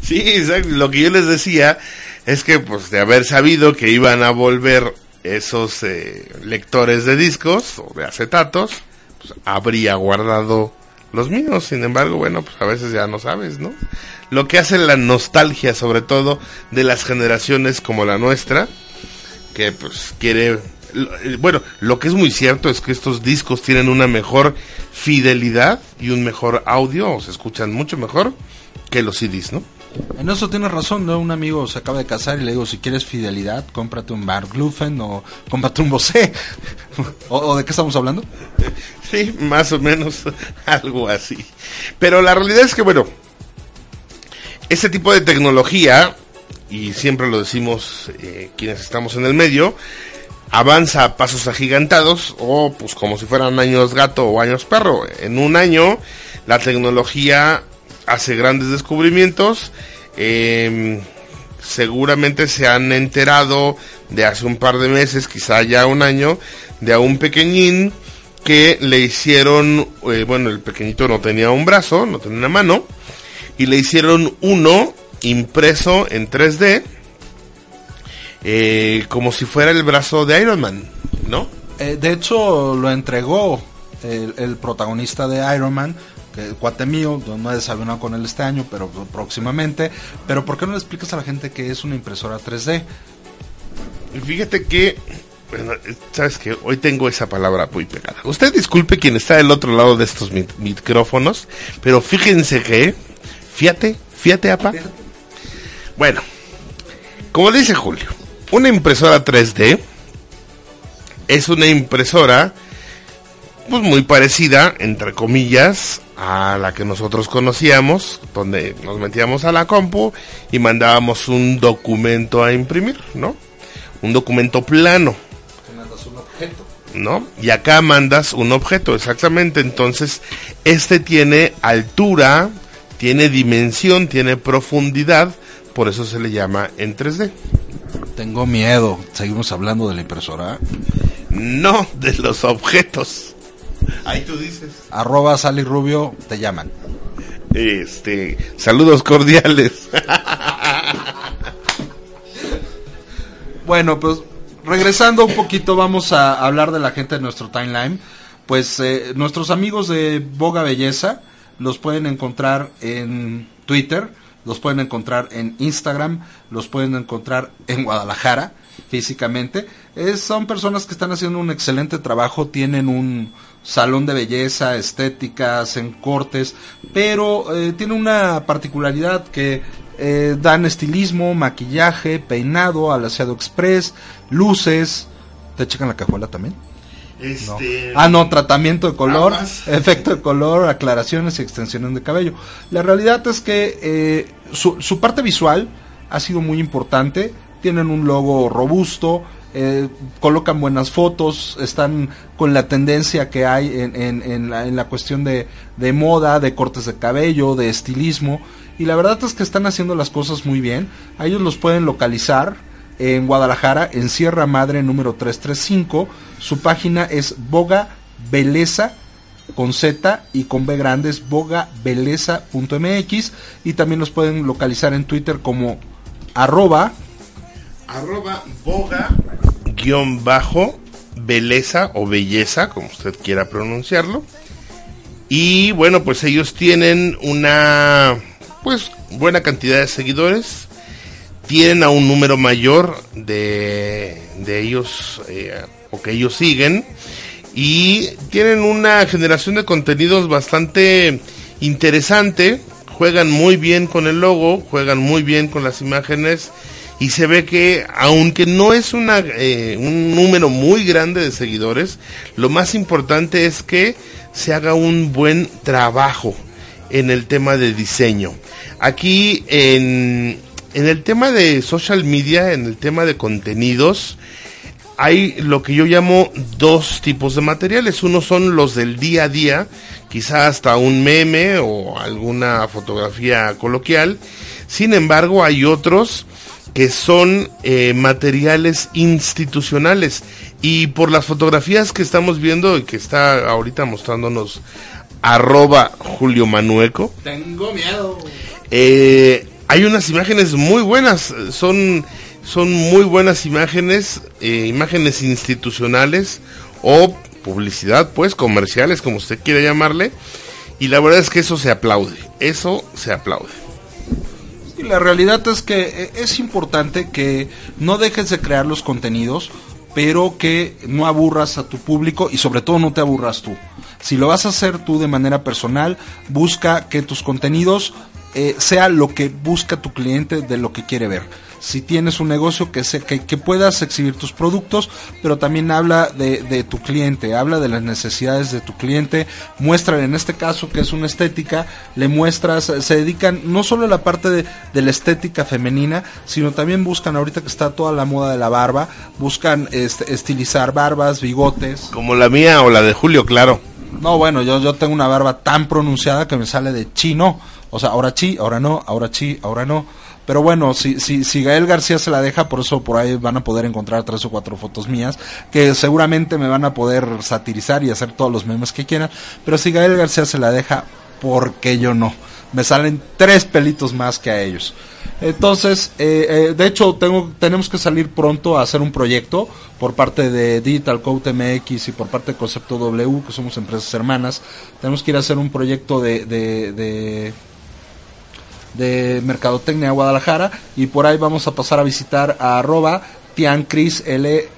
Sí, exacto. Lo que yo les decía es que, pues, de haber sabido que iban a volver esos eh, lectores de discos o de acetatos, pues, habría guardado los míos. Sin embargo, bueno, pues a veces ya no sabes, ¿no? Lo que hace la nostalgia, sobre todo, de las generaciones como la nuestra, que pues quiere bueno, lo que es muy cierto es que estos discos tienen una mejor fidelidad y un mejor audio, o se escuchan mucho mejor que los CDs, ¿no? En eso tienes razón, ¿no? Un amigo se acaba de casar y le digo, si quieres fidelidad, cómprate un Bar Glufen o cómprate un Bosé. ¿O, ¿O, de qué estamos hablando? Sí, más o menos algo así. Pero la realidad es que, bueno, este tipo de tecnología, y siempre lo decimos eh, quienes estamos en el medio, avanza a pasos agigantados o pues como si fueran años gato o años perro. En un año la tecnología hace grandes descubrimientos. Eh, seguramente se han enterado de hace un par de meses, quizá ya un año, de a un pequeñín que le hicieron, eh, bueno, el pequeñito no tenía un brazo, no tenía una mano, y le hicieron uno impreso en 3D eh, como si fuera el brazo de Iron Man, ¿no? Eh, de hecho, lo entregó el, protagonista de Iron Man, que cuate mío, no he desayunado con él este año, pero próximamente. Pero ¿por qué no le explicas a la gente que es una impresora 3D? Fíjate que, bueno, sabes que hoy tengo esa palabra muy pegada. Usted disculpe quien está del otro lado de estos micrófonos, pero fíjense que, fíjate, fíjate, apa. Bueno, Como dice Julio, una impresora 3D es una impresora pues muy parecida, entre comillas, a la que nosotros conocíamos, donde nos metíamos a la compu y mandábamos un documento a imprimir, ¿no? Un documento plano. ¿no? Y acá mandas un objeto, exactamente. Entonces, este tiene altura, tiene dimensión, tiene profundidad, por eso se le llama en 3D. Tengo miedo. Seguimos hablando de la impresora. No de los objetos. Ahí tú dices. Arroba Sally Rubio, te llaman. Este, saludos cordiales. Bueno, pues regresando un poquito, vamos a hablar de la gente de nuestro timeline. Pues eh, nuestros amigos de Boga Belleza los pueden encontrar en Twitter, los pueden encontrar en Instagram, los pueden encontrar en Guadalajara físicamente. Es- son personas que están haciendo un excelente trabajo, tienen un salón de belleza, estética, hacen cortes, pero eh, tiene una particularidad que eh, dan estilismo, maquillaje, peinado, alaciado express, luces. ¿Te checan la cajuela también? Este, Ah, no, tratamiento de color, efecto de color, aclaraciones y extensiones de cabello. La realidad es que eh, su, su parte visual ha sido muy importante. Tienen un logo robusto, eh, colocan buenas fotos, están con la tendencia que hay en, en- la, en la cuestión de, de moda, de cortes de cabello, de estilismo. Y la verdad es que están haciendo las cosas muy bien. A ellos los pueden localizar en Guadalajara, en Sierra Madre número 335. Su página es Boga Beleza con Z y con B grandes, bogabeleza.mx y también los pueden localizar en Twitter como arroba arroba boga guion bajo belleza o belleza, como usted quiera pronunciarlo. Y bueno, pues ellos tienen una pues buena cantidad de seguidores. Tienen a un número mayor de, de ellos eh, o que ellos siguen. Y tienen una generación de contenidos bastante interesante. Juegan muy bien con el logo, juegan muy bien con las imágenes y se ve que aunque no es una, eh, un número muy grande de seguidores, lo más importante es que se haga un buen trabajo en el tema de diseño. Aquí en, en el tema de social media, en el tema de contenidos, hay lo que yo llamo dos tipos de materiales. Uno son los del día a día, quizá hasta un meme o alguna fotografía coloquial. Sin embargo, hay otros que son eh, materiales institucionales. Y por las fotografías que estamos viendo y que está ahorita mostrándonos arroba Julio Manueco, Tengo miedo. eh, hay unas imágenes muy buenas, son, son muy buenas imágenes, eh, imágenes institucionales o publicidad, pues comerciales, como usted quiera llamarle. Y la verdad es que eso se aplaude, eso se aplaude. La realidad es que eh, es importante que no dejes de crear los contenidos, pero que no aburras a tu público y sobre todo no te aburras tú. Si lo vas a hacer tú de manera personal, busca que tus contenidos eh, sea lo que busca tu cliente de lo que quiere ver. Si tienes un negocio que, se, que, que puedas exhibir tus productos, pero también habla de, de tu cliente, habla de las necesidades de tu cliente, muestra en este caso que es una estética, le muestras, se dedican no solo a la parte de, de la estética femenina, sino también buscan ahorita que está toda la moda de la barba, buscan este, estilizar barbas, bigotes. Como la mía o la de Julio, claro. No, bueno, yo, yo tengo una barba tan pronunciada que me sale de chino. O sea, ahora sí, ahora no, ahora sí, ahora no. Pero bueno, si, si, si Gael García se la deja, por eso por ahí van a poder encontrar tres o cuatro fotos mías, que seguramente me van a poder satirizar y hacer todos los memes que quieran. Pero si Gael García se la deja, ¿por qué yo no? Me salen tres pelitos más que a ellos. Entonces, eh, eh, de hecho, tengo, tenemos que salir pronto a hacer un proyecto por parte de Digital Code MX y por parte de Concepto W, que somos empresas hermanas. Tenemos que ir a hacer un proyecto de, de, de, de Mercadotecnia Guadalajara y por ahí vamos a pasar a visitar a arroba Tiancris L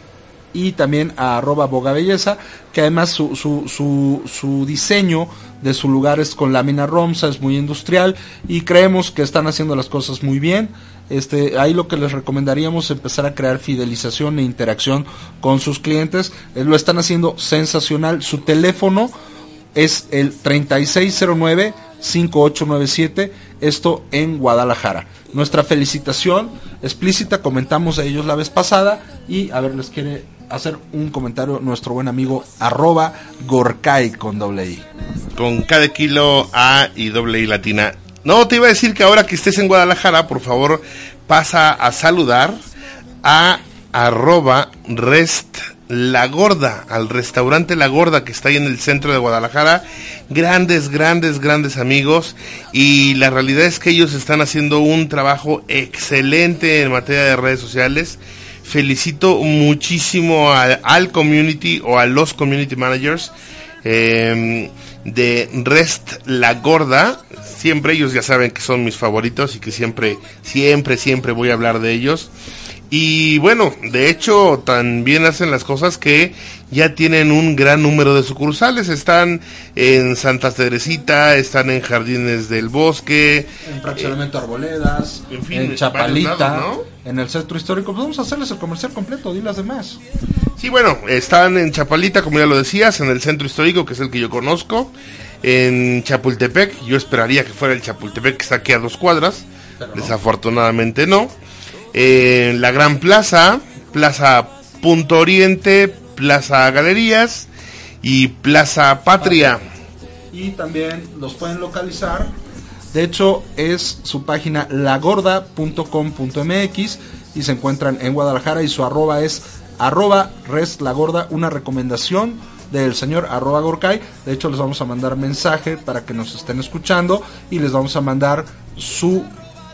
y también a arroba bogabelleza, que además su, su, su, su diseño de su lugar es con lámina romsa, es muy industrial y creemos que están haciendo las cosas muy bien. Este, ahí lo que les recomendaríamos es empezar a crear fidelización e interacción con sus clientes. Eh, lo están haciendo sensacional. Su teléfono es el 3609 5897, esto en Guadalajara. Nuestra felicitación explícita, comentamos a ellos la vez pasada y a ver, les quiere hacer un comentario nuestro buen amigo arroba Gorkai con doble I. Con cada kilo A y doble I latina. No, te iba a decir que ahora que estés en Guadalajara, por favor, pasa a saludar a arroba rest la Gorda, al restaurante La Gorda que está ahí en el centro de Guadalajara. Grandes, grandes, grandes amigos. Y la realidad es que ellos están haciendo un trabajo excelente en materia de redes sociales. Felicito muchísimo al, community o a los community managers eh, de Rest La Gorda. Siempre ellos ya saben que son mis favoritos y que siempre, siempre, siempre voy a hablar de ellos. Y bueno, de hecho también hacen las cosas que ya tienen un gran número de sucursales. Están en Santa Teresita, están en Jardines del Bosque, En Fraccionamiento Arboledas, en fin, en Chapalita, lados, en el centro histórico. Pues vamos a hacerles el comercial completo, di las demás. Sí, bueno, están en Chapalita, como ya lo decías, en el centro histórico, que es el que yo conozco. En Chapultepec, yo esperaría que fuera el Chapultepec, que está aquí a dos cuadras. Desafortunadamente no. En la Gran Plaza, Plaza Punto Oriente, Plaza Galerías y Plaza Patria. Y también los pueden localizar. De hecho, es su página lagorda.com.mx y se encuentran en Guadalajara y su arroba es arroba res lagorda, una recomendación del señor arroba gorkai. De hecho, les vamos a mandar mensaje para que nos estén escuchando y les vamos a mandar su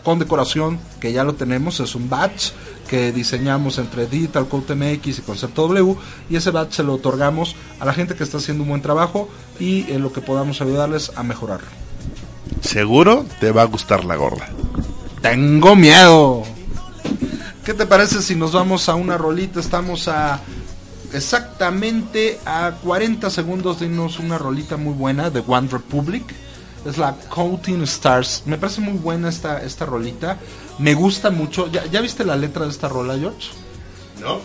condecoración, que ya lo tenemos, es un badge que diseñamos entre Digital Code MX y Concepto W y ese badge se lo otorgamos a la gente que está haciendo un buen trabajo y en lo que podamos ayudarles a mejorar. Seguro te va a gustar la gorda. Tengo miedo. ¿Qué te parece si nos vamos a una rolita? Estamos a exactamente a 40 segundos de irnos una rolita muy buena de One Republic. Es la Coating Stars. Me parece muy buena esta, esta rolita. Me gusta mucho. ¿Ya, ya viste la letra de esta rola, George? ¿No?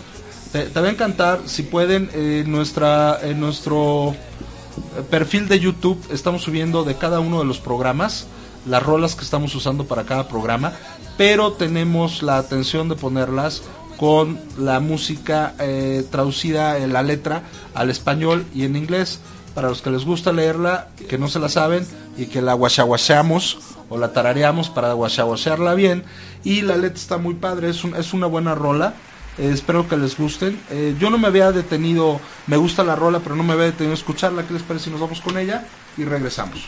Te, te va a encantar. Si pueden, eh, nuestra, en nuestro eh, perfil de YouTube estamos subiendo de cada uno de los programas las rolas que estamos usando para cada programa, pero tenemos la atención de ponerlas con la música eh, traducida en la letra al español y en inglés. Para los que les gusta leerla, que no se la saben y que la guachaguachamos o la tarareamos para guachaguachearla bien. Y la letra está muy padre, es, un- es una buena rola. Eh, espero que les gusten. Eh, yo no me había detenido, me gusta la rola, pero no me había detenido a escucharla. ¿Qué les parece si nos vamos con ella? Y regresamos.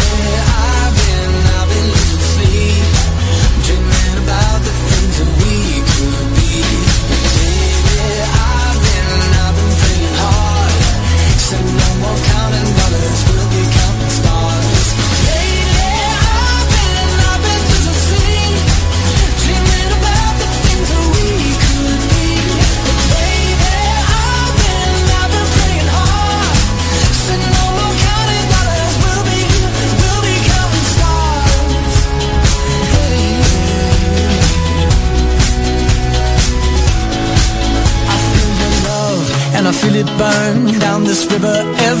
River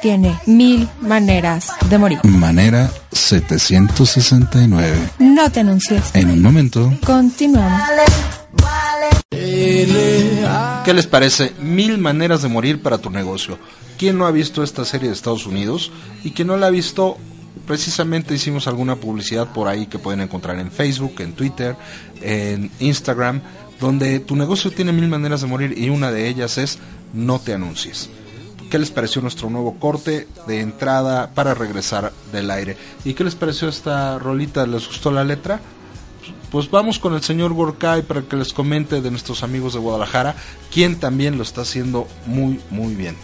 Tiene mil maneras de morir. Manera 769. No te anuncies. En un momento. Continuamos. ¿Qué les parece? Mil maneras de morir para tu negocio. ¿Quién no ha visto esta serie de Estados Unidos? Y quien no la ha visto, precisamente hicimos alguna publicidad por ahí que pueden encontrar en Facebook, en Twitter, en Instagram, donde tu negocio tiene mil maneras de morir y una de ellas es no te anuncies. ¿Qué les pareció nuestro nuevo corte de entrada para regresar del aire? ¿Y qué les pareció esta rolita? ¿Les gustó la letra? Pues vamos con el señor Gorkai para que les comente de nuestros amigos de Guadalajara, quien también lo está haciendo muy, muy bien.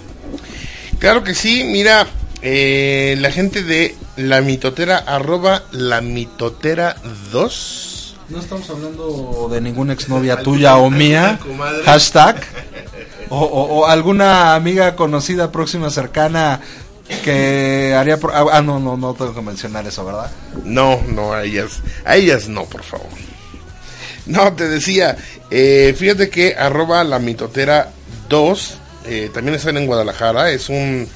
Claro que sí, mira, eh, la gente de la mitotera, arroba la mitotera 2. No estamos hablando de ninguna exnovia tuya o mía, hashtag, o, o- o alguna amiga conocida, próxima, cercana, que haría... por- ah, no, no, no tengo que mencionar eso, ¿verdad? No, no, a ellas, a ellas no, por favor. No, te decía, eh, fíjate que arroba la mitotera 2, eh, también están en Guadalajara, es un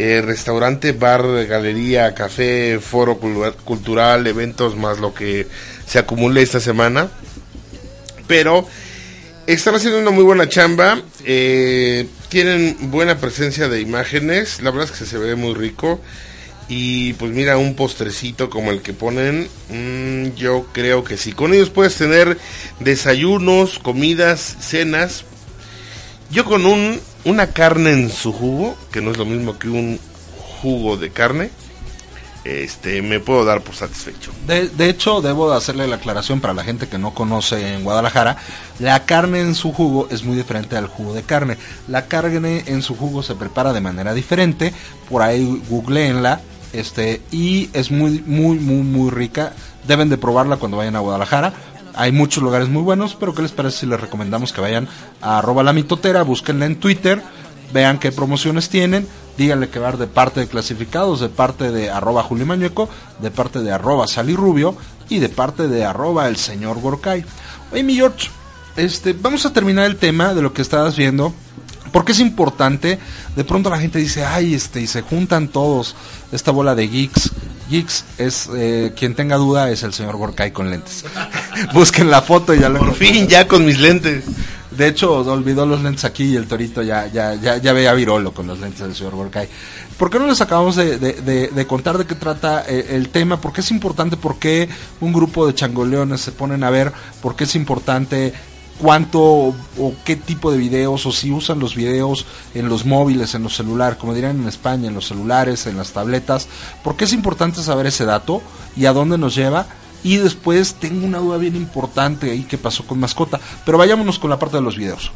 eh, restaurante, bar, galería, café, foro cultural, eventos, más lo que se acumule esta semana. Pero están haciendo una muy buena chamba, eh, tienen buena presencia de imágenes, la verdad es que se ve muy rico. Y pues mira, un postrecito como el que ponen, mm, yo creo que sí. Con ellos puedes tener desayunos, comidas, cenas. Yo con un, una carne en su jugo, que no es lo mismo que un jugo de carne, este, me puedo dar por satisfecho. De, hecho, debo de hacerle la aclaración para la gente que no conoce en Guadalajara. La carne en su jugo es muy diferente al jugo de carne. La carne en su jugo se prepara de manera diferente. Por ahí googleenla. Este, y es muy, muy, muy, muy rica. Deben de probarla cuando vayan a Guadalajara. Hay muchos lugares muy buenos, pero ¿qué les parece si les recomendamos que vayan a arroba la mitotera, búsquenla en Twitter, vean qué promociones tienen, díganle que va de parte de clasificados, de parte de arroba Julio Mañueco, de parte de arroba Sally Rubio, y de parte de arroba el señor Gorkai. Oye, mi George, este, vamos a terminar el tema de lo que estabas viendo. Porque es importante, de pronto la gente dice, ay, este, y se juntan todos, esta bola de geeks. Geeks es, eh, quien tenga duda, es el señor Gorkai con lentes. Busquen la foto y ya lo Por fin, ya con mis lentes. De hecho, olvidó los lentes aquí y el torito ya, ya, ya, ya veía virolo con los lentes del señor Gorkai. ¿Por qué no les acabamos de, de- de- de contar de qué trata eh, el tema? ¿Por qué es importante? ¿Por qué un grupo de changoleones se ponen a ver? ¿Por qué es importante? ¿Cuánto o, qué tipo de videos? O si usan los videos en los móviles, en los celulares, como dirían en España, en los celulares, en las tabletas. ¿Por qué es importante saber ese dato y a dónde nos lleva? Y después tengo una duda bien importante ahí que pasó con mascota. Pero vayámonos con la parte de los videos.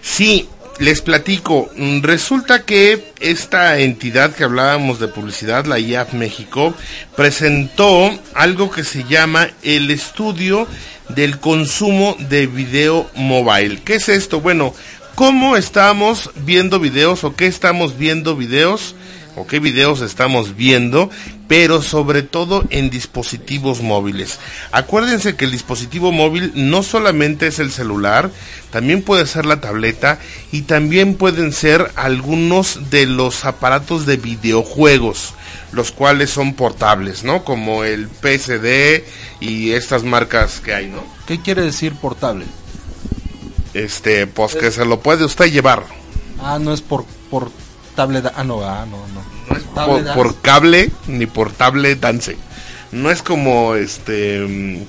Sí, les platico. Mm, Resulta que esta entidad que hablábamos de publicidad, la IAF México, presentó algo que se llama el estudio del consumo de video mobile. ¿Qué es esto? Bueno, ¿cómo estamos viendo videos o qué estamos viendo videos? O qué videos estamos viendo, pero sobre todo en dispositivos móviles. Acuérdense que el dispositivo móvil no solamente es el celular, también puede ser la tableta y también pueden ser algunos de los aparatos de videojuegos, los cuales son portables, ¿no? Como el PSD y estas marcas que hay, ¿no? ¿Qué quiere decir portable? Este, pues que se lo puede usted llevar. Ah, no es por, por tablet. Ah, no, ah, no, no. No es por, por cable ni por tablet dance. No es como este. mm,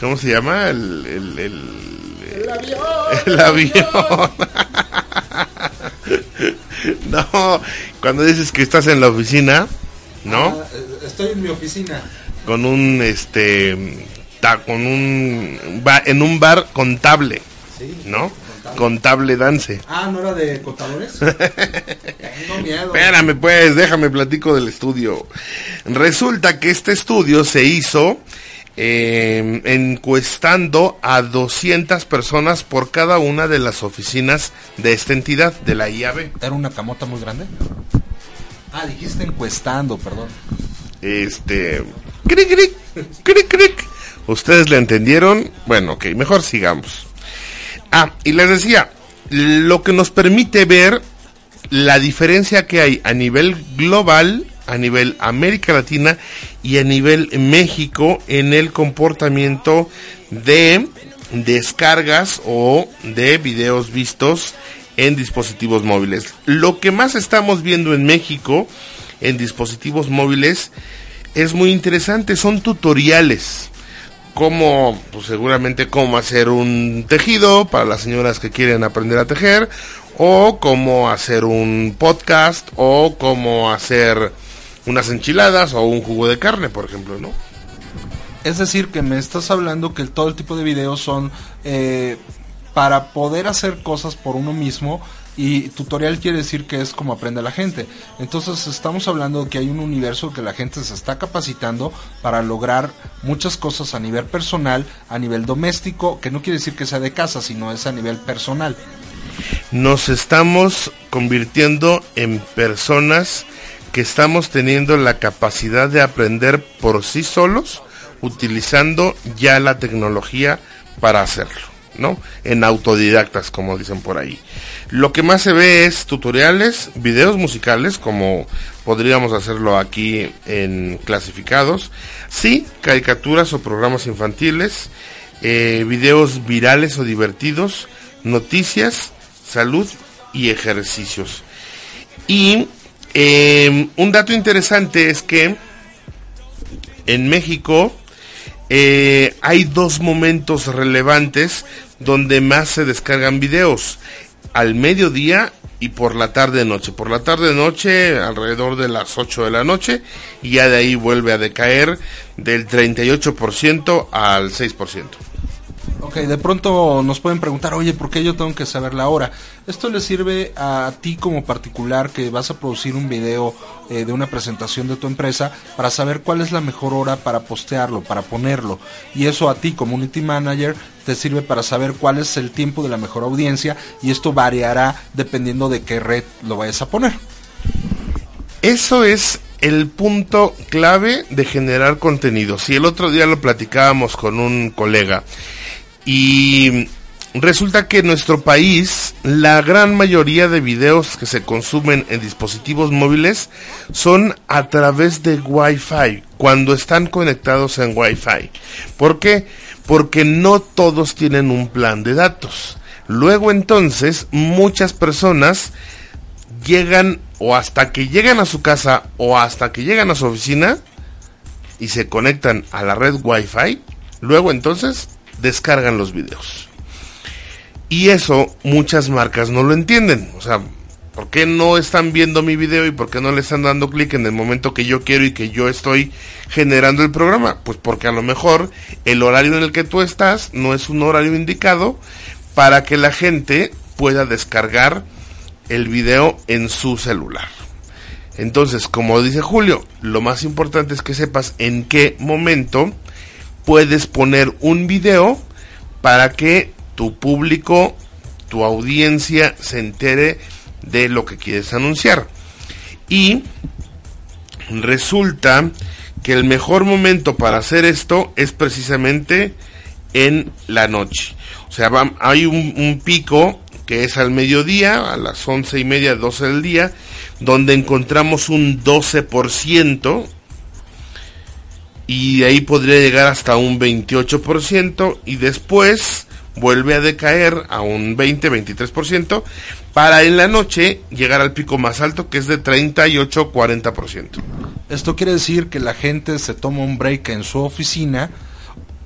¿Cómo se llama? El, el, el, avión. el avión. no, cuando dices que estás en la oficina, ¿no? Ah, estoy en mi oficina. Con un este ta- con un ba- en un bar contable, Sí. ¿no? Contable dance. Ah, ¿no era de contadores? Tengo miedo. Espérame, pues, déjame platico del estudio. Resulta que este estudio se hizo eh, encuestando a 200 personas por cada una de las oficinas de esta entidad, de la IAB. ¿Era una camota muy grande? Ah, dijiste encuestando, perdón. Este. Cric, cric, cric, cric. ¿Ustedes le entendieron? Bueno, ok, mejor sigamos. Ah, y les decía, lo que nos permite ver la diferencia que hay a nivel global, a nivel América Latina y a nivel México en el comportamiento de descargas o de videos vistos en dispositivos móviles. Lo que más estamos viendo en México en dispositivos móviles es muy interesante, son tutoriales cómo, pues seguramente cómo hacer un tejido para las señoras que quieren aprender a tejer, o cómo hacer un podcast, o cómo hacer unas enchiladas o un jugo de carne, por ejemplo, ¿no? Es decir, que me estás hablando que todo el tipo de videos son eh, para poder hacer cosas por uno mismo y tutorial quiere decir que es como aprende la gente. Entonces estamos hablando que hay un universo que la gente se está capacitando para lograr muchas cosas a nivel personal, a nivel doméstico, que no quiere decir que sea de casa, sino es a nivel personal. Nos estamos convirtiendo en personas que estamos teniendo la capacidad de aprender por sí solos, utilizando ya la tecnología para hacerlo, ¿no? En autodidactas, como dicen por ahí. Lo que más se ve es tutoriales, videos musicales, como podríamos hacerlo aquí en clasificados, sí, caricaturas o programas infantiles, eh, videos virales o divertidos, noticias, salud y ejercicios. Y eh, un dato interesante es que en México eh, hay dos momentos relevantes donde más se descargan videos. Al mediodía y por la tarde noche. Por la tarde noche alrededor de las 8 de la noche y ya de ahí vuelve a decaer del 38% al 6%. Ok, de pronto nos pueden preguntar, oye, ¿por qué yo tengo que saber la hora? Esto le sirve a ti como particular que vas a producir un video eh, de una presentación de tu empresa para saber cuál es la mejor hora para postearlo, para ponerlo. Y eso a ti, community manager, te sirve para saber cuál es el tiempo de la mejor audiencia y esto variará dependiendo de qué red lo vayas a poner. Eso es el punto clave de generar contenido. Si el otro día lo platicábamos con un colega y resulta que en nuestro país la gran mayoría de videos que se consumen en dispositivos móviles son a través de Wi-Fi, cuando están conectados en Wi-Fi. ¿Por qué? Porque no todos tienen un plan de datos. Luego entonces muchas personas llegan o hasta que llegan a su casa o hasta que llegan a su oficina y se conectan a la red Wi-Fi, luego entonces descargan los videos. Y eso muchas marcas no lo entienden. O sea, ¿por qué no están viendo mi video y por qué no le están dando clic en el momento que yo quiero y que yo estoy generando el programa? Pues porque a lo mejor el horario en el que tú estás no es un horario indicado para que la gente pueda descargar el video en su celular. Entonces, como dice Julio, lo más importante es que sepas en qué momento puedes poner un video para que tu público, tu audiencia se entere de lo que quieres anunciar. Y resulta que el mejor momento para hacer esto es precisamente en la noche. O sea, hay un, un pico que es al mediodía, a las once y media, 12 del día, donde encontramos un 12%, y de ahí podría llegar hasta un 28%, y después vuelve a decaer a un 20-23%, para en la noche llegar al pico más alto, que es de 38-40%. Esto quiere decir que la gente se toma un break en su oficina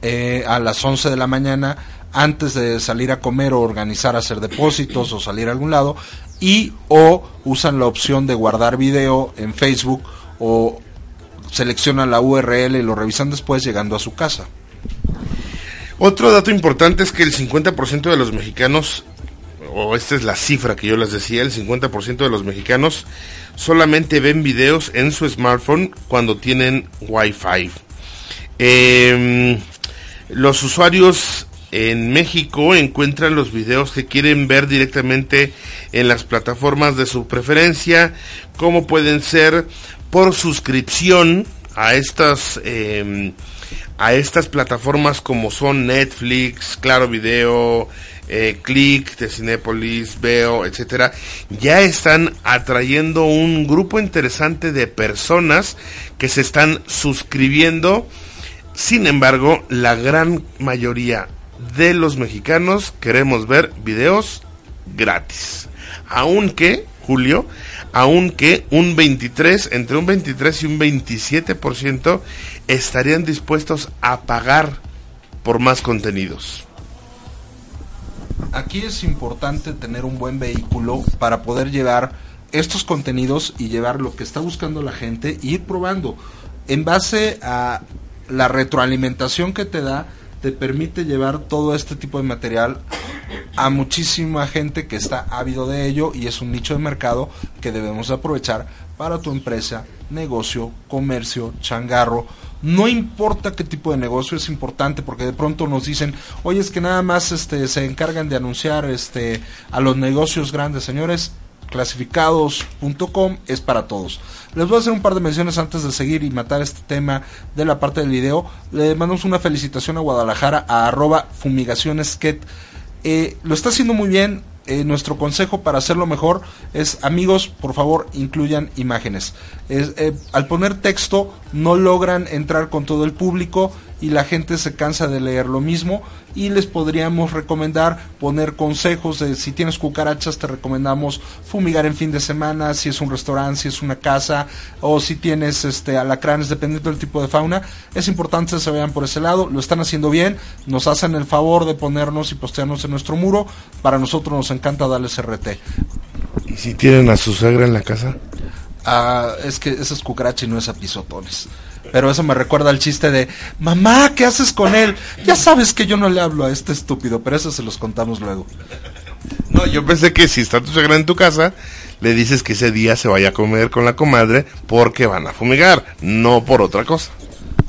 eh, a las 11 de la mañana antes de salir a comer o organizar hacer depósitos o salir a algún lado y o usan la opción de guardar video en Facebook o seleccionan la URL y lo revisan después llegando a su casa. Otro dato importante es que el 50% de los mexicanos, o esta es la cifra que yo les decía, el 50% de los mexicanos solamente ven videos en su smartphone cuando tienen Wi-Fi. Em, los usuarios en México encuentran los videos que quieren ver directamente en las plataformas de su preferencia, como pueden ser por suscripción a estas em, a estas plataformas como son Netflix, Claro Video, eh, Click de Cinépolis, Veo, etcétera, ya están atrayendo un grupo interesante de personas que se están suscribiendo. Sin embargo, la gran mayoría de los mexicanos queremos ver videos gratis. Aunque, Julio, aunque un 23, entre un 23 y un 27% estarían dispuestos a pagar por más contenidos. Aquí es importante tener un buen vehículo para poder llevar estos contenidos y llevar lo que está buscando la gente e ir probando. En base a la retroalimentación que te da, te permite llevar todo este tipo de material a muchísima gente que está ávido de ello y es un nicho de mercado que debemos aprovechar para tu empresa, negocio, comercio, changarro. No importa qué tipo de negocio es importante porque de pronto nos dicen, oye es que nada más este se encargan de anunciar este a los negocios grandes, señores. Clasificados.com es para todos. Les voy a hacer un par de menciones antes de seguir y matar este tema de la parte del video. Le mandamos una felicitación a Guadalajara a arroba fumigacionesket. Eh, lo está haciendo muy bien. Eh, nuestro consejo para hacerlo mejor es, amigos, por favor, incluyan imágenes. Es, eh, al poner texto no logran entrar con todo el público y la gente se cansa de leer lo mismo y les podríamos recomendar poner consejos de si tienes cucarachas te recomendamos fumigar en fin de semana si es un restaurante si es una casa o si tienes este alacranes dependiendo del tipo de fauna es importante que se vean por ese lado lo están haciendo bien nos hacen el favor de ponernos y postearnos en nuestro muro para nosotros nos encanta darles RT ¿Y si tienen a su suegra en la casa? Ah, es que ese es cucaracha y no es a pisotones. Pero eso me recuerda al chiste de, mamá, ¿qué haces con él? Ya sabes que yo no le hablo a este estúpido, pero eso se los contamos luego. No, yo pensé que si está tu suegra en tu casa, le dices que ese día se vaya a comer con la comadre porque van a fumigar, no por otra cosa.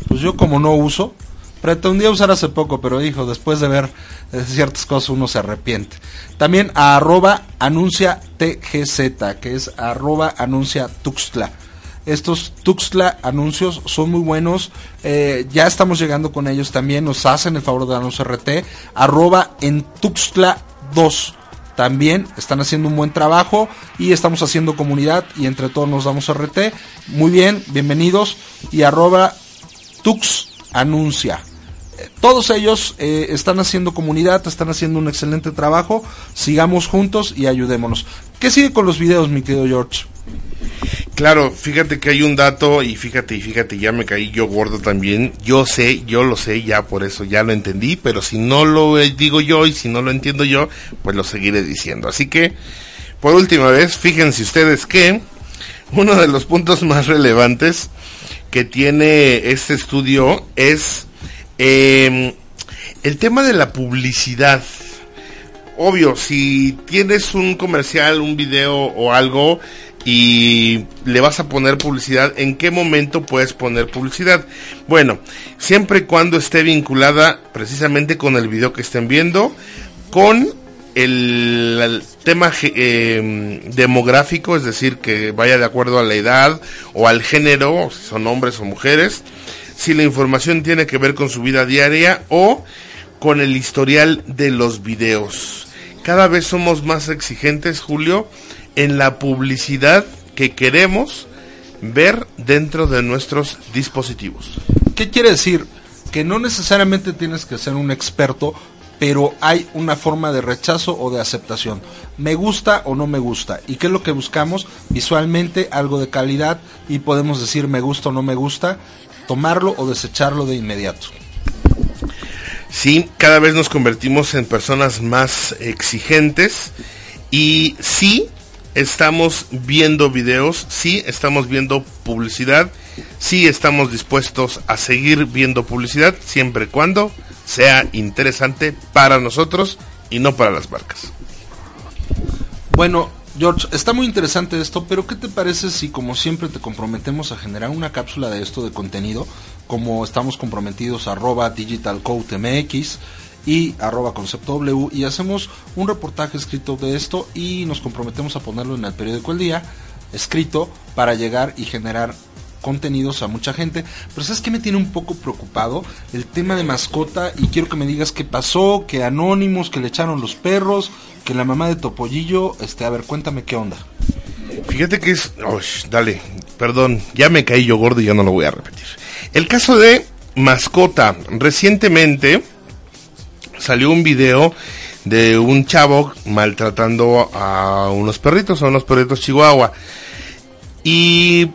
Pues yo como no uso, pretendía usar hace poco, pero hijo, después de ver eh, ciertas cosas uno se arrepiente. También a arroba anuncia TGZ, que es arroba anuncia Tuxtla. Estos Tuxtla anuncios son muy buenos. eh, ya estamos llegando con ellos también. Nos hacen el favor de darnos RT. Arroba en Tuxtla 2. También están haciendo un buen trabajo y estamos haciendo comunidad y entre todos nos damos RT. Muy bien, bienvenidos. Y arroba Tux anuncia. Eh, Todos ellos eh, están haciendo comunidad, están haciendo un excelente trabajo. Sigamos juntos y ayudémonos. ¿Qué sigue con los videos, mi querido George? Claro, fíjate que hay un dato y fíjate y fíjate, ya me caí yo gordo también. Yo sé, yo lo sé, ya por eso ya lo entendí, pero si no lo eh, digo yo y si no lo entiendo yo, pues lo seguiré diciendo. Así que, por última vez, fíjense ustedes que uno de los puntos más relevantes que tiene este estudio es eh, el tema de la publicidad. Obvio, si tienes un comercial, un video o algo y le vas a poner publicidad, ¿en qué momento puedes poner publicidad? Bueno, siempre y cuando esté vinculada precisamente con el video que estén viendo, con el, tema eh, demográfico, es decir, que vaya de acuerdo a la edad o al género, si son hombres o mujeres, si la información tiene que ver con su vida diaria o con el historial de los videos. Cada vez somos más exigentes, Julio, en la publicidad que queremos ver dentro de nuestros dispositivos. ¿Qué quiere decir? Que no necesariamente tienes que ser un experto, pero hay una forma de rechazo o de aceptación. Me gusta o no me gusta. ¿Y qué es lo que buscamos? Visualmente algo de calidad y podemos decir me gusta o no me gusta, tomarlo o desecharlo de inmediato. Sí, cada vez nos convertimos en personas más exigentes y sí estamos viendo videos, sí estamos viendo publicidad, sí estamos dispuestos a seguir viendo publicidad siempre y cuando sea interesante para nosotros y no para las marcas. Bueno, George, está muy interesante esto, pero ¿qué te parece si como siempre te comprometemos a generar una cápsula de esto de contenido, como estamos comprometidos arroba digitalcodemx y arroba concepto W y hacemos un reportaje escrito de esto y nos comprometemos a ponerlo en el periódico El Día, escrito para llegar y generar contenidos a mucha gente, pero ¿sabes qué me tiene un poco preocupado? El tema de mascota y quiero que me digas qué pasó, que Anónimos, que le echaron los perros, que la mamá de Topollillo, este, a ver, cuéntame qué onda. Fíjate que es... Ush, dale, perdón, ya me caí yo gordo y ya no lo voy a repetir. El caso de mascota. Recientemente salió un video de un chavo maltratando a unos perritos, a unos perritos chihuahua. Y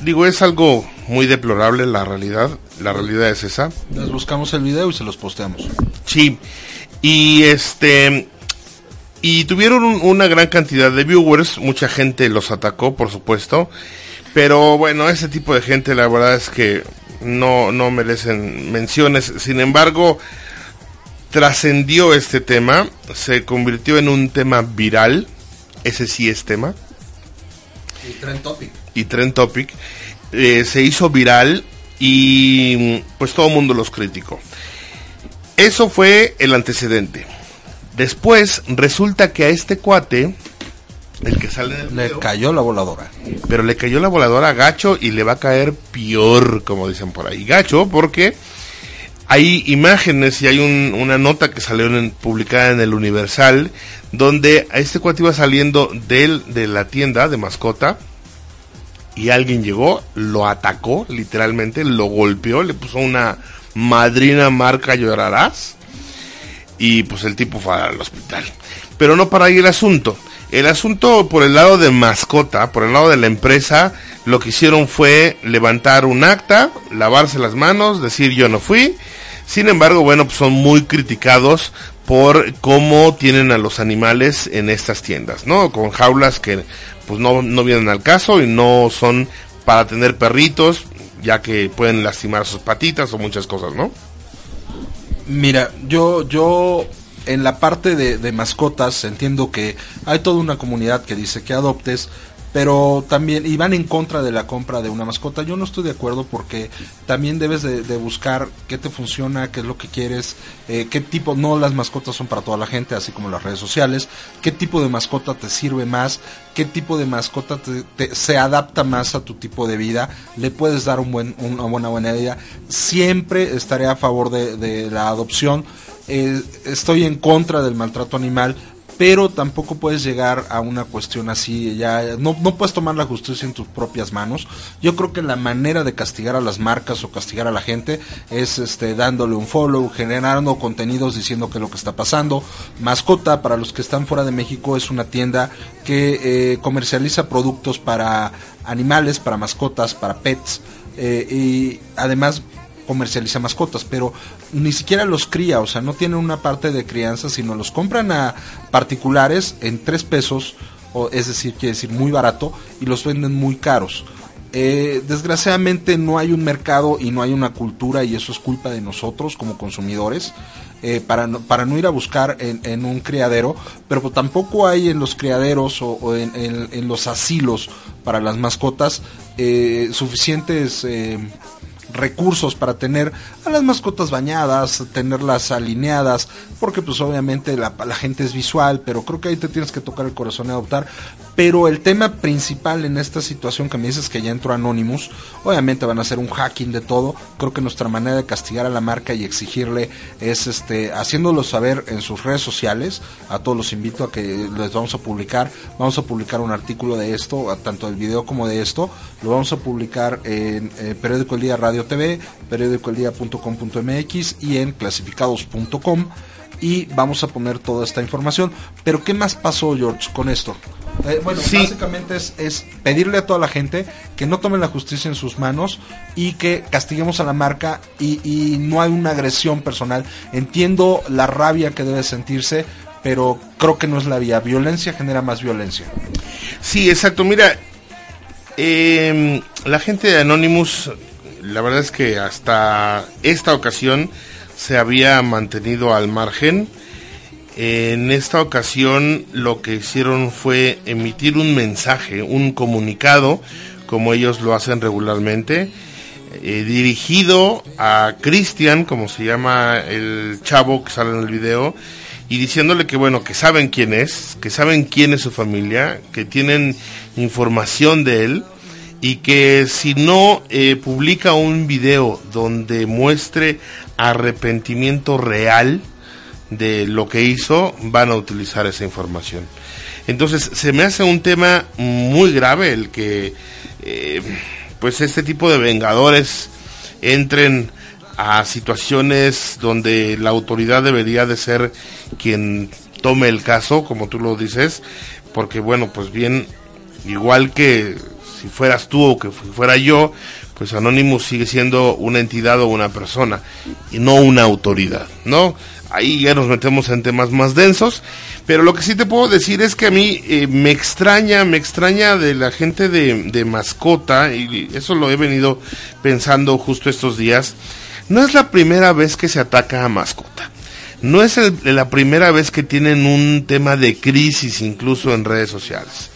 digo, es algo muy deplorable la realidad. La realidad es esa. Les buscamos el video y se los posteamos. Sí. Y este y tuvieron un- una gran cantidad de viewers, mucha gente los atacó, por supuesto, pero bueno, ese tipo de gente la verdad es que no no merecen menciones. Sin embargo, trascendió este tema, se convirtió en un tema viral, ese sí es tema Y Trend Topic. y Trend Topic, eh, se hizo viral y pues todo el mundo los criticó. Eso fue el antecedente. Después resulta que a este cuate, el que sale del Le video, cayó la voladora. pero le cayó la voladora a gacho y le va a caer peor, como dicen por ahí. Gacho porque hay imágenes y hay un- una nota que salió publicada en el Universal donde este cuate iba saliendo del, de la tienda de mascota y alguien llegó, lo atacó literalmente, lo golpeó, le puso una madrina marca llorarás y pues el tipo fue al hospital. Pero no para ahí el asunto. El asunto por el lado de mascota, por el lado de la empresa, lo que hicieron fue levantar un acta, lavarse las manos, decir yo no fui. Sin embargo, bueno, pues son muy criticados por cómo tienen a los animales en estas tiendas, ¿no? Con jaulas que pues no, no vienen al caso y no son para tener perritos, ya que pueden lastimar sus patitas o muchas cosas, ¿no? Mira, yo, yo en la parte de, mascotas entiendo que hay toda una comunidad que dice que adoptes, pero también y van en contra de la compra de una mascota. Yo no estoy de acuerdo porque también debes de, buscar qué te funciona, qué es lo que quieres, eh, qué tipo, no las mascotas son para toda la gente, así como las redes sociales, qué tipo de mascota te sirve más, qué tipo de mascota se adapta más a tu tipo de vida, le puedes dar un buen, una buena buena idea. Siempre estaré a favor de la adopción. Eh, estoy en contra del maltrato animal, pero tampoco puedes llegar a una cuestión así, ya no, no puedes tomar la justicia en tus propias manos. Yo creo que la manera de castigar a las marcas o castigar a la gente es este dándole un follow, generando contenidos diciendo qué es lo que está pasando. Mascota, para los que están fuera de México, es una tienda que eh, comercializa productos para animales, para mascotas, para pets eh, y además comercializa mascotas, pero ni siquiera los cría, o sea, no tienen una parte de crianza, sino los compran a particulares en tres pesos, es decir, quiere decir muy barato, y los venden muy caros. Eh, desgraciadamente no hay un mercado y no hay una cultura y eso es culpa de nosotros como consumidores eh, para, no, para no ir a buscar en, un criadero, pero pues tampoco hay en los criaderos o, en, los asilos para las mascotas eh, suficientes recursos para tener a las mascotas bañadas, tenerlas alineadas, porque pues obviamente la, gente es visual, pero creo que ahí te tienes que tocar el corazón y adoptar. Pero el tema principal en esta situación que me dices que ya entró Anonymous, obviamente van a hacer un hacking de todo. Creo que nuestra manera de castigar a la marca y exigirle es este haciéndolo saber en sus redes sociales. A todos los invito a que les vamos a publicar, vamos a publicar un artículo de esto, tanto del video como de esto. Lo vamos a publicar en eh, Periódico El Día Radio TV, periódicoeldía.com.mx y en clasificados.com y vamos a poner toda esta información. Pero ¿qué más pasó, George, con esto? Eh, bueno, Sí. básicamente es, es pedirle a toda la gente que no tomen la justicia en sus manos y que castiguemos a la marca y, y no hay una agresión personal. Entiendo la rabia que debe sentirse, pero creo que no es la vía. Violencia genera más violencia. Sí, exacto. Mira, eh, la gente de Anonymous, la verdad es que hasta esta ocasión se había mantenido al margen. En esta ocasión lo que hicieron fue emitir un mensaje, un comunicado, como ellos lo hacen regularmente, eh, dirigido a Cristian, como se llama el chavo que sale en el video, y diciéndole que bueno, que saben quién es, que saben quién es su familia, que tienen información de él y que si no eh, publica un video donde muestre arrepentimiento real de lo que hizo, van a utilizar esa información. Entonces, se me hace un tema muy grave el que eh, pues este tipo de vengadores entren a situaciones donde la autoridad debería de ser quien tome el caso, como tú lo dices, porque bueno, pues bien, igual que si fueras tú o que fu- fuera yo, pues Anonymous sigue siendo una entidad o una persona y no una autoridad, ¿no? Ahí ya nos metemos en temas más densos, pero lo que sí te puedo decir es que a mí eh, me extraña, me extraña de la gente de, mascota, y eso lo he venido pensando justo estos días, no es la primera vez que se ataca a mascota. No es la primera vez que tienen un tema de crisis incluso en redes sociales.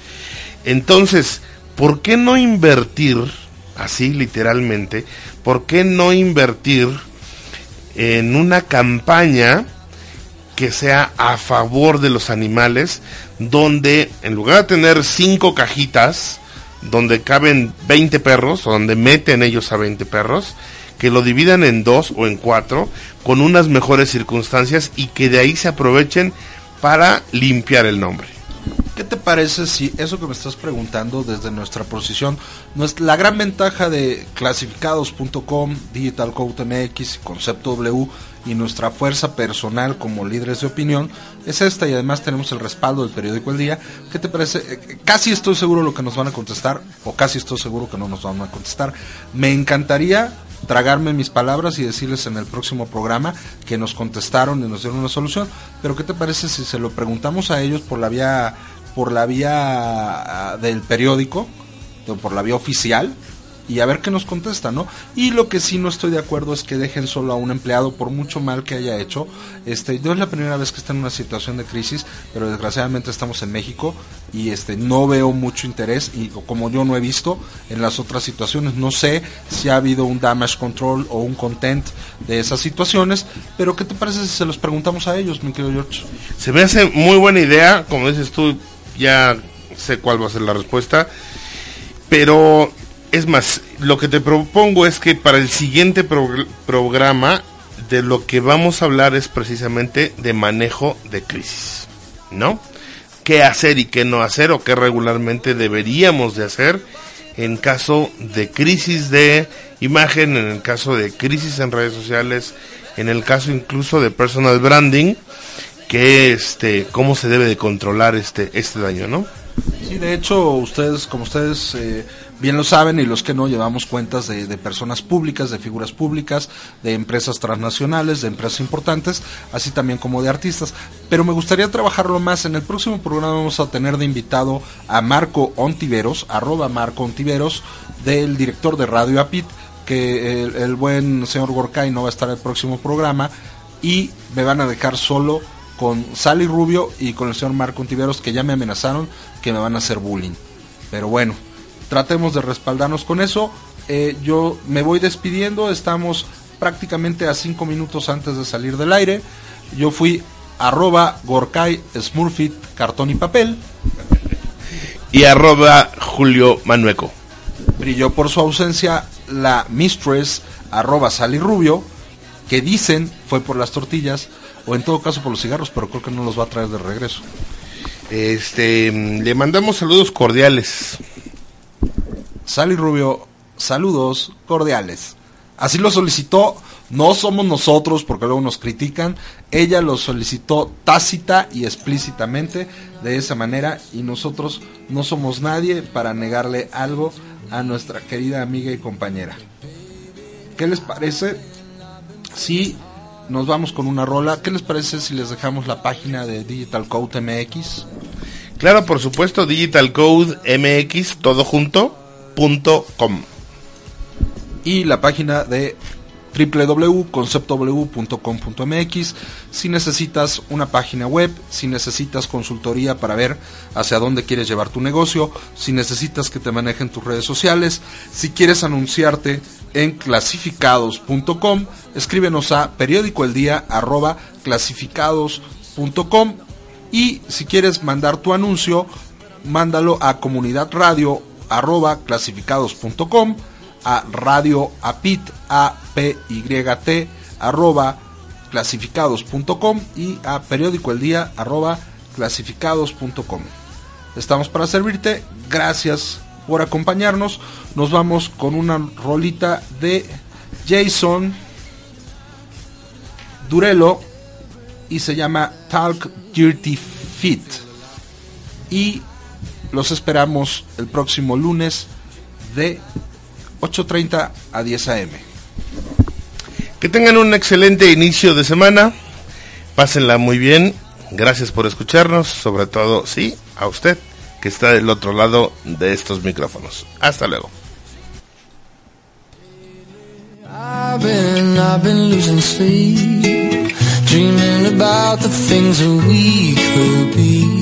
Entonces, ¿por qué no invertir, así literalmente, por qué no invertir en una campaña que sea a favor de los animales, donde en lugar de tener cinco cajitas, donde caben 20 perros, o donde meten ellos a 20 perros, que lo dividan en dos o en cuatro, con unas mejores circunstancias y que de ahí se aprovechen para limpiar el nombre. ¿Qué te parece si eso que me estás preguntando desde nuestra posición, es la gran ventaja de clasificados.com, Digital Code MX, Concepto W y nuestra fuerza personal como líderes de opinión es esta y además tenemos el respaldo del periódico El Día. ¿Qué te parece? Eh, Casi estoy seguro lo que nos van a contestar o casi estoy seguro que no nos van a contestar. Me encantaría tragarme mis palabras y decirles en el próximo programa que nos contestaron y nos dieron una solución. Pero ¿qué te parece si se lo preguntamos a ellos por la vía por la vía ah, del periódico, por la vía oficial y a ver qué nos contesta, ¿no? Y lo que sí no estoy de acuerdo es que dejen solo a un empleado por mucho mal que haya hecho. Este, no es la primera vez que está en una situación de crisis, pero desgraciadamente estamos en México y este no veo mucho interés y como yo no he visto en las otras situaciones, no sé si ha habido un damage control o un content de esas situaciones, pero ¿qué te parece si se los preguntamos a ellos, mi querido George? Se me hace muy buena idea, como dices tú, ya sé cuál va a ser la respuesta, pero es más, lo que te propongo es que para el siguiente progr- programa de lo que vamos a hablar es precisamente de manejo de crisis, ¿no? ¿Qué hacer y qué no hacer o qué regularmente deberíamos de hacer en caso de crisis de imagen, en el caso de crisis en redes sociales, en el caso incluso de personal branding, que este cómo se debe de controlar este este daño, ¿no? Sí, de hecho, ustedes, como ustedes eh, bien lo saben y los que no, llevamos cuentas de, personas públicas, de figuras públicas, de empresas transnacionales, de empresas importantes, así también como de artistas. Pero me gustaría trabajarlo más. En el próximo programa vamos a tener de invitado a Marco Ontiveros, arroba Marco Ontiveros, del director de Radio Apit, que el, el buen señor Gorkay no va a estar en el próximo programa y me van a dejar solo con Sally Rubio y con el señor Marco Ontiveros que ya me amenazaron que me van a hacer bullying. Pero bueno, tratemos de respaldarnos con eso. Eh, yo me voy despidiendo, estamos prácticamente a cinco minutos antes de salir del aire. Yo fui arroba Gorkay Smurfit cartón y papel. Y arroba Julio Manueco. Brilló por su ausencia la mistress arroba Sally Rubio, que dicen fue por las tortillas o en todo caso por los cigarros, pero creo que no los va a traer de regreso. Este, mm, le mandamos saludos cordiales. Sally Rubio, saludos cordiales. Así lo solicitó, no somos nosotros porque luego nos critican, ella lo solicitó tácita y explícitamente de esa manera y nosotros no somos nadie para negarle algo a nuestra querida amiga y compañera. ¿Qué les parece si nos vamos con una rola? ¿Qué les parece si les dejamos la página de Digital Code MX? Claro, por supuesto, Digital Code MX, todo junto, punto com. y la página de www.conceptw.com.mx si necesitas una página web, si necesitas consultoría para ver hacia dónde quieres llevar tu negocio, si necesitas que te manejen tus redes sociales, si quieres anunciarte en clasificados.com, escríbenos a periódico el día arroba clasificados.com y si quieres mandar tu anuncio, mándalo a comunidad radio arroba clasificados.com a radio apit a p y t arroba clasificados.com y a periódico el día arroba clasificados.com estamos para servirte. Gracias por acompañarnos. Nos vamos con una rolita de Jason Durelo y se llama Talk Dirty Fit. Y los esperamos el próximo lunes de 8.30 a 10 a.m. Que tengan un excelente inicio de semana. Pásenla muy bien. Gracias por escucharnos. Sobre todo, sí, a usted que está del otro lado de estos micrófonos. Hasta luego. I've been, I've been losing sleep, dreaming about the things that we could be.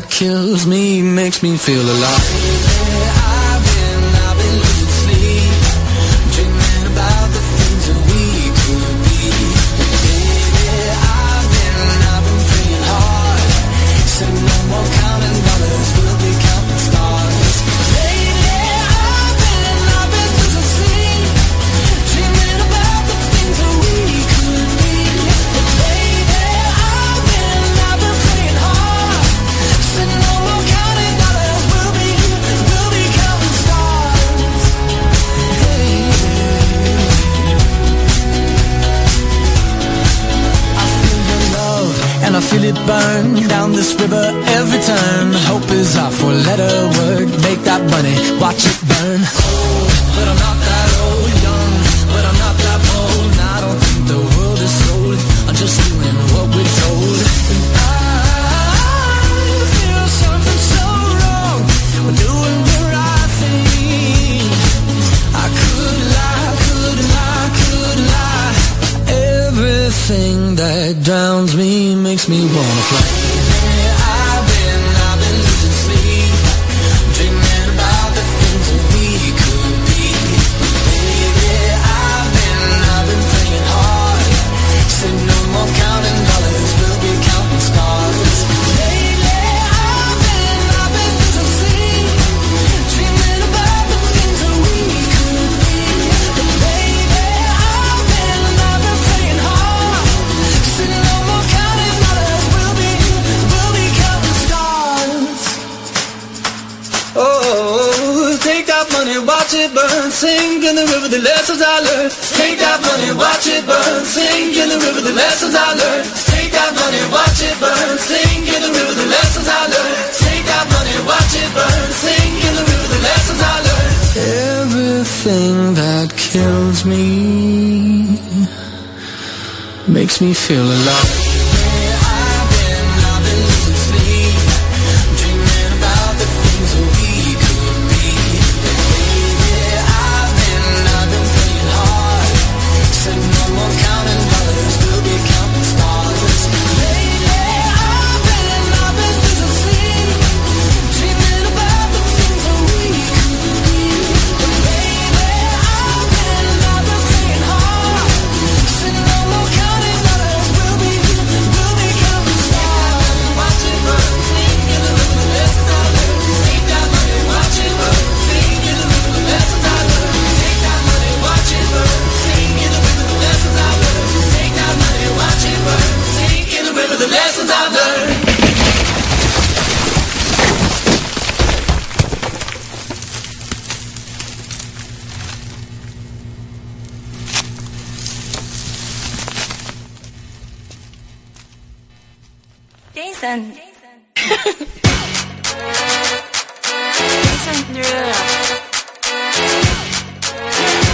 that kills me makes me feel alive. this river every time. Hope is our four-letter word. Make that money. me feel alive.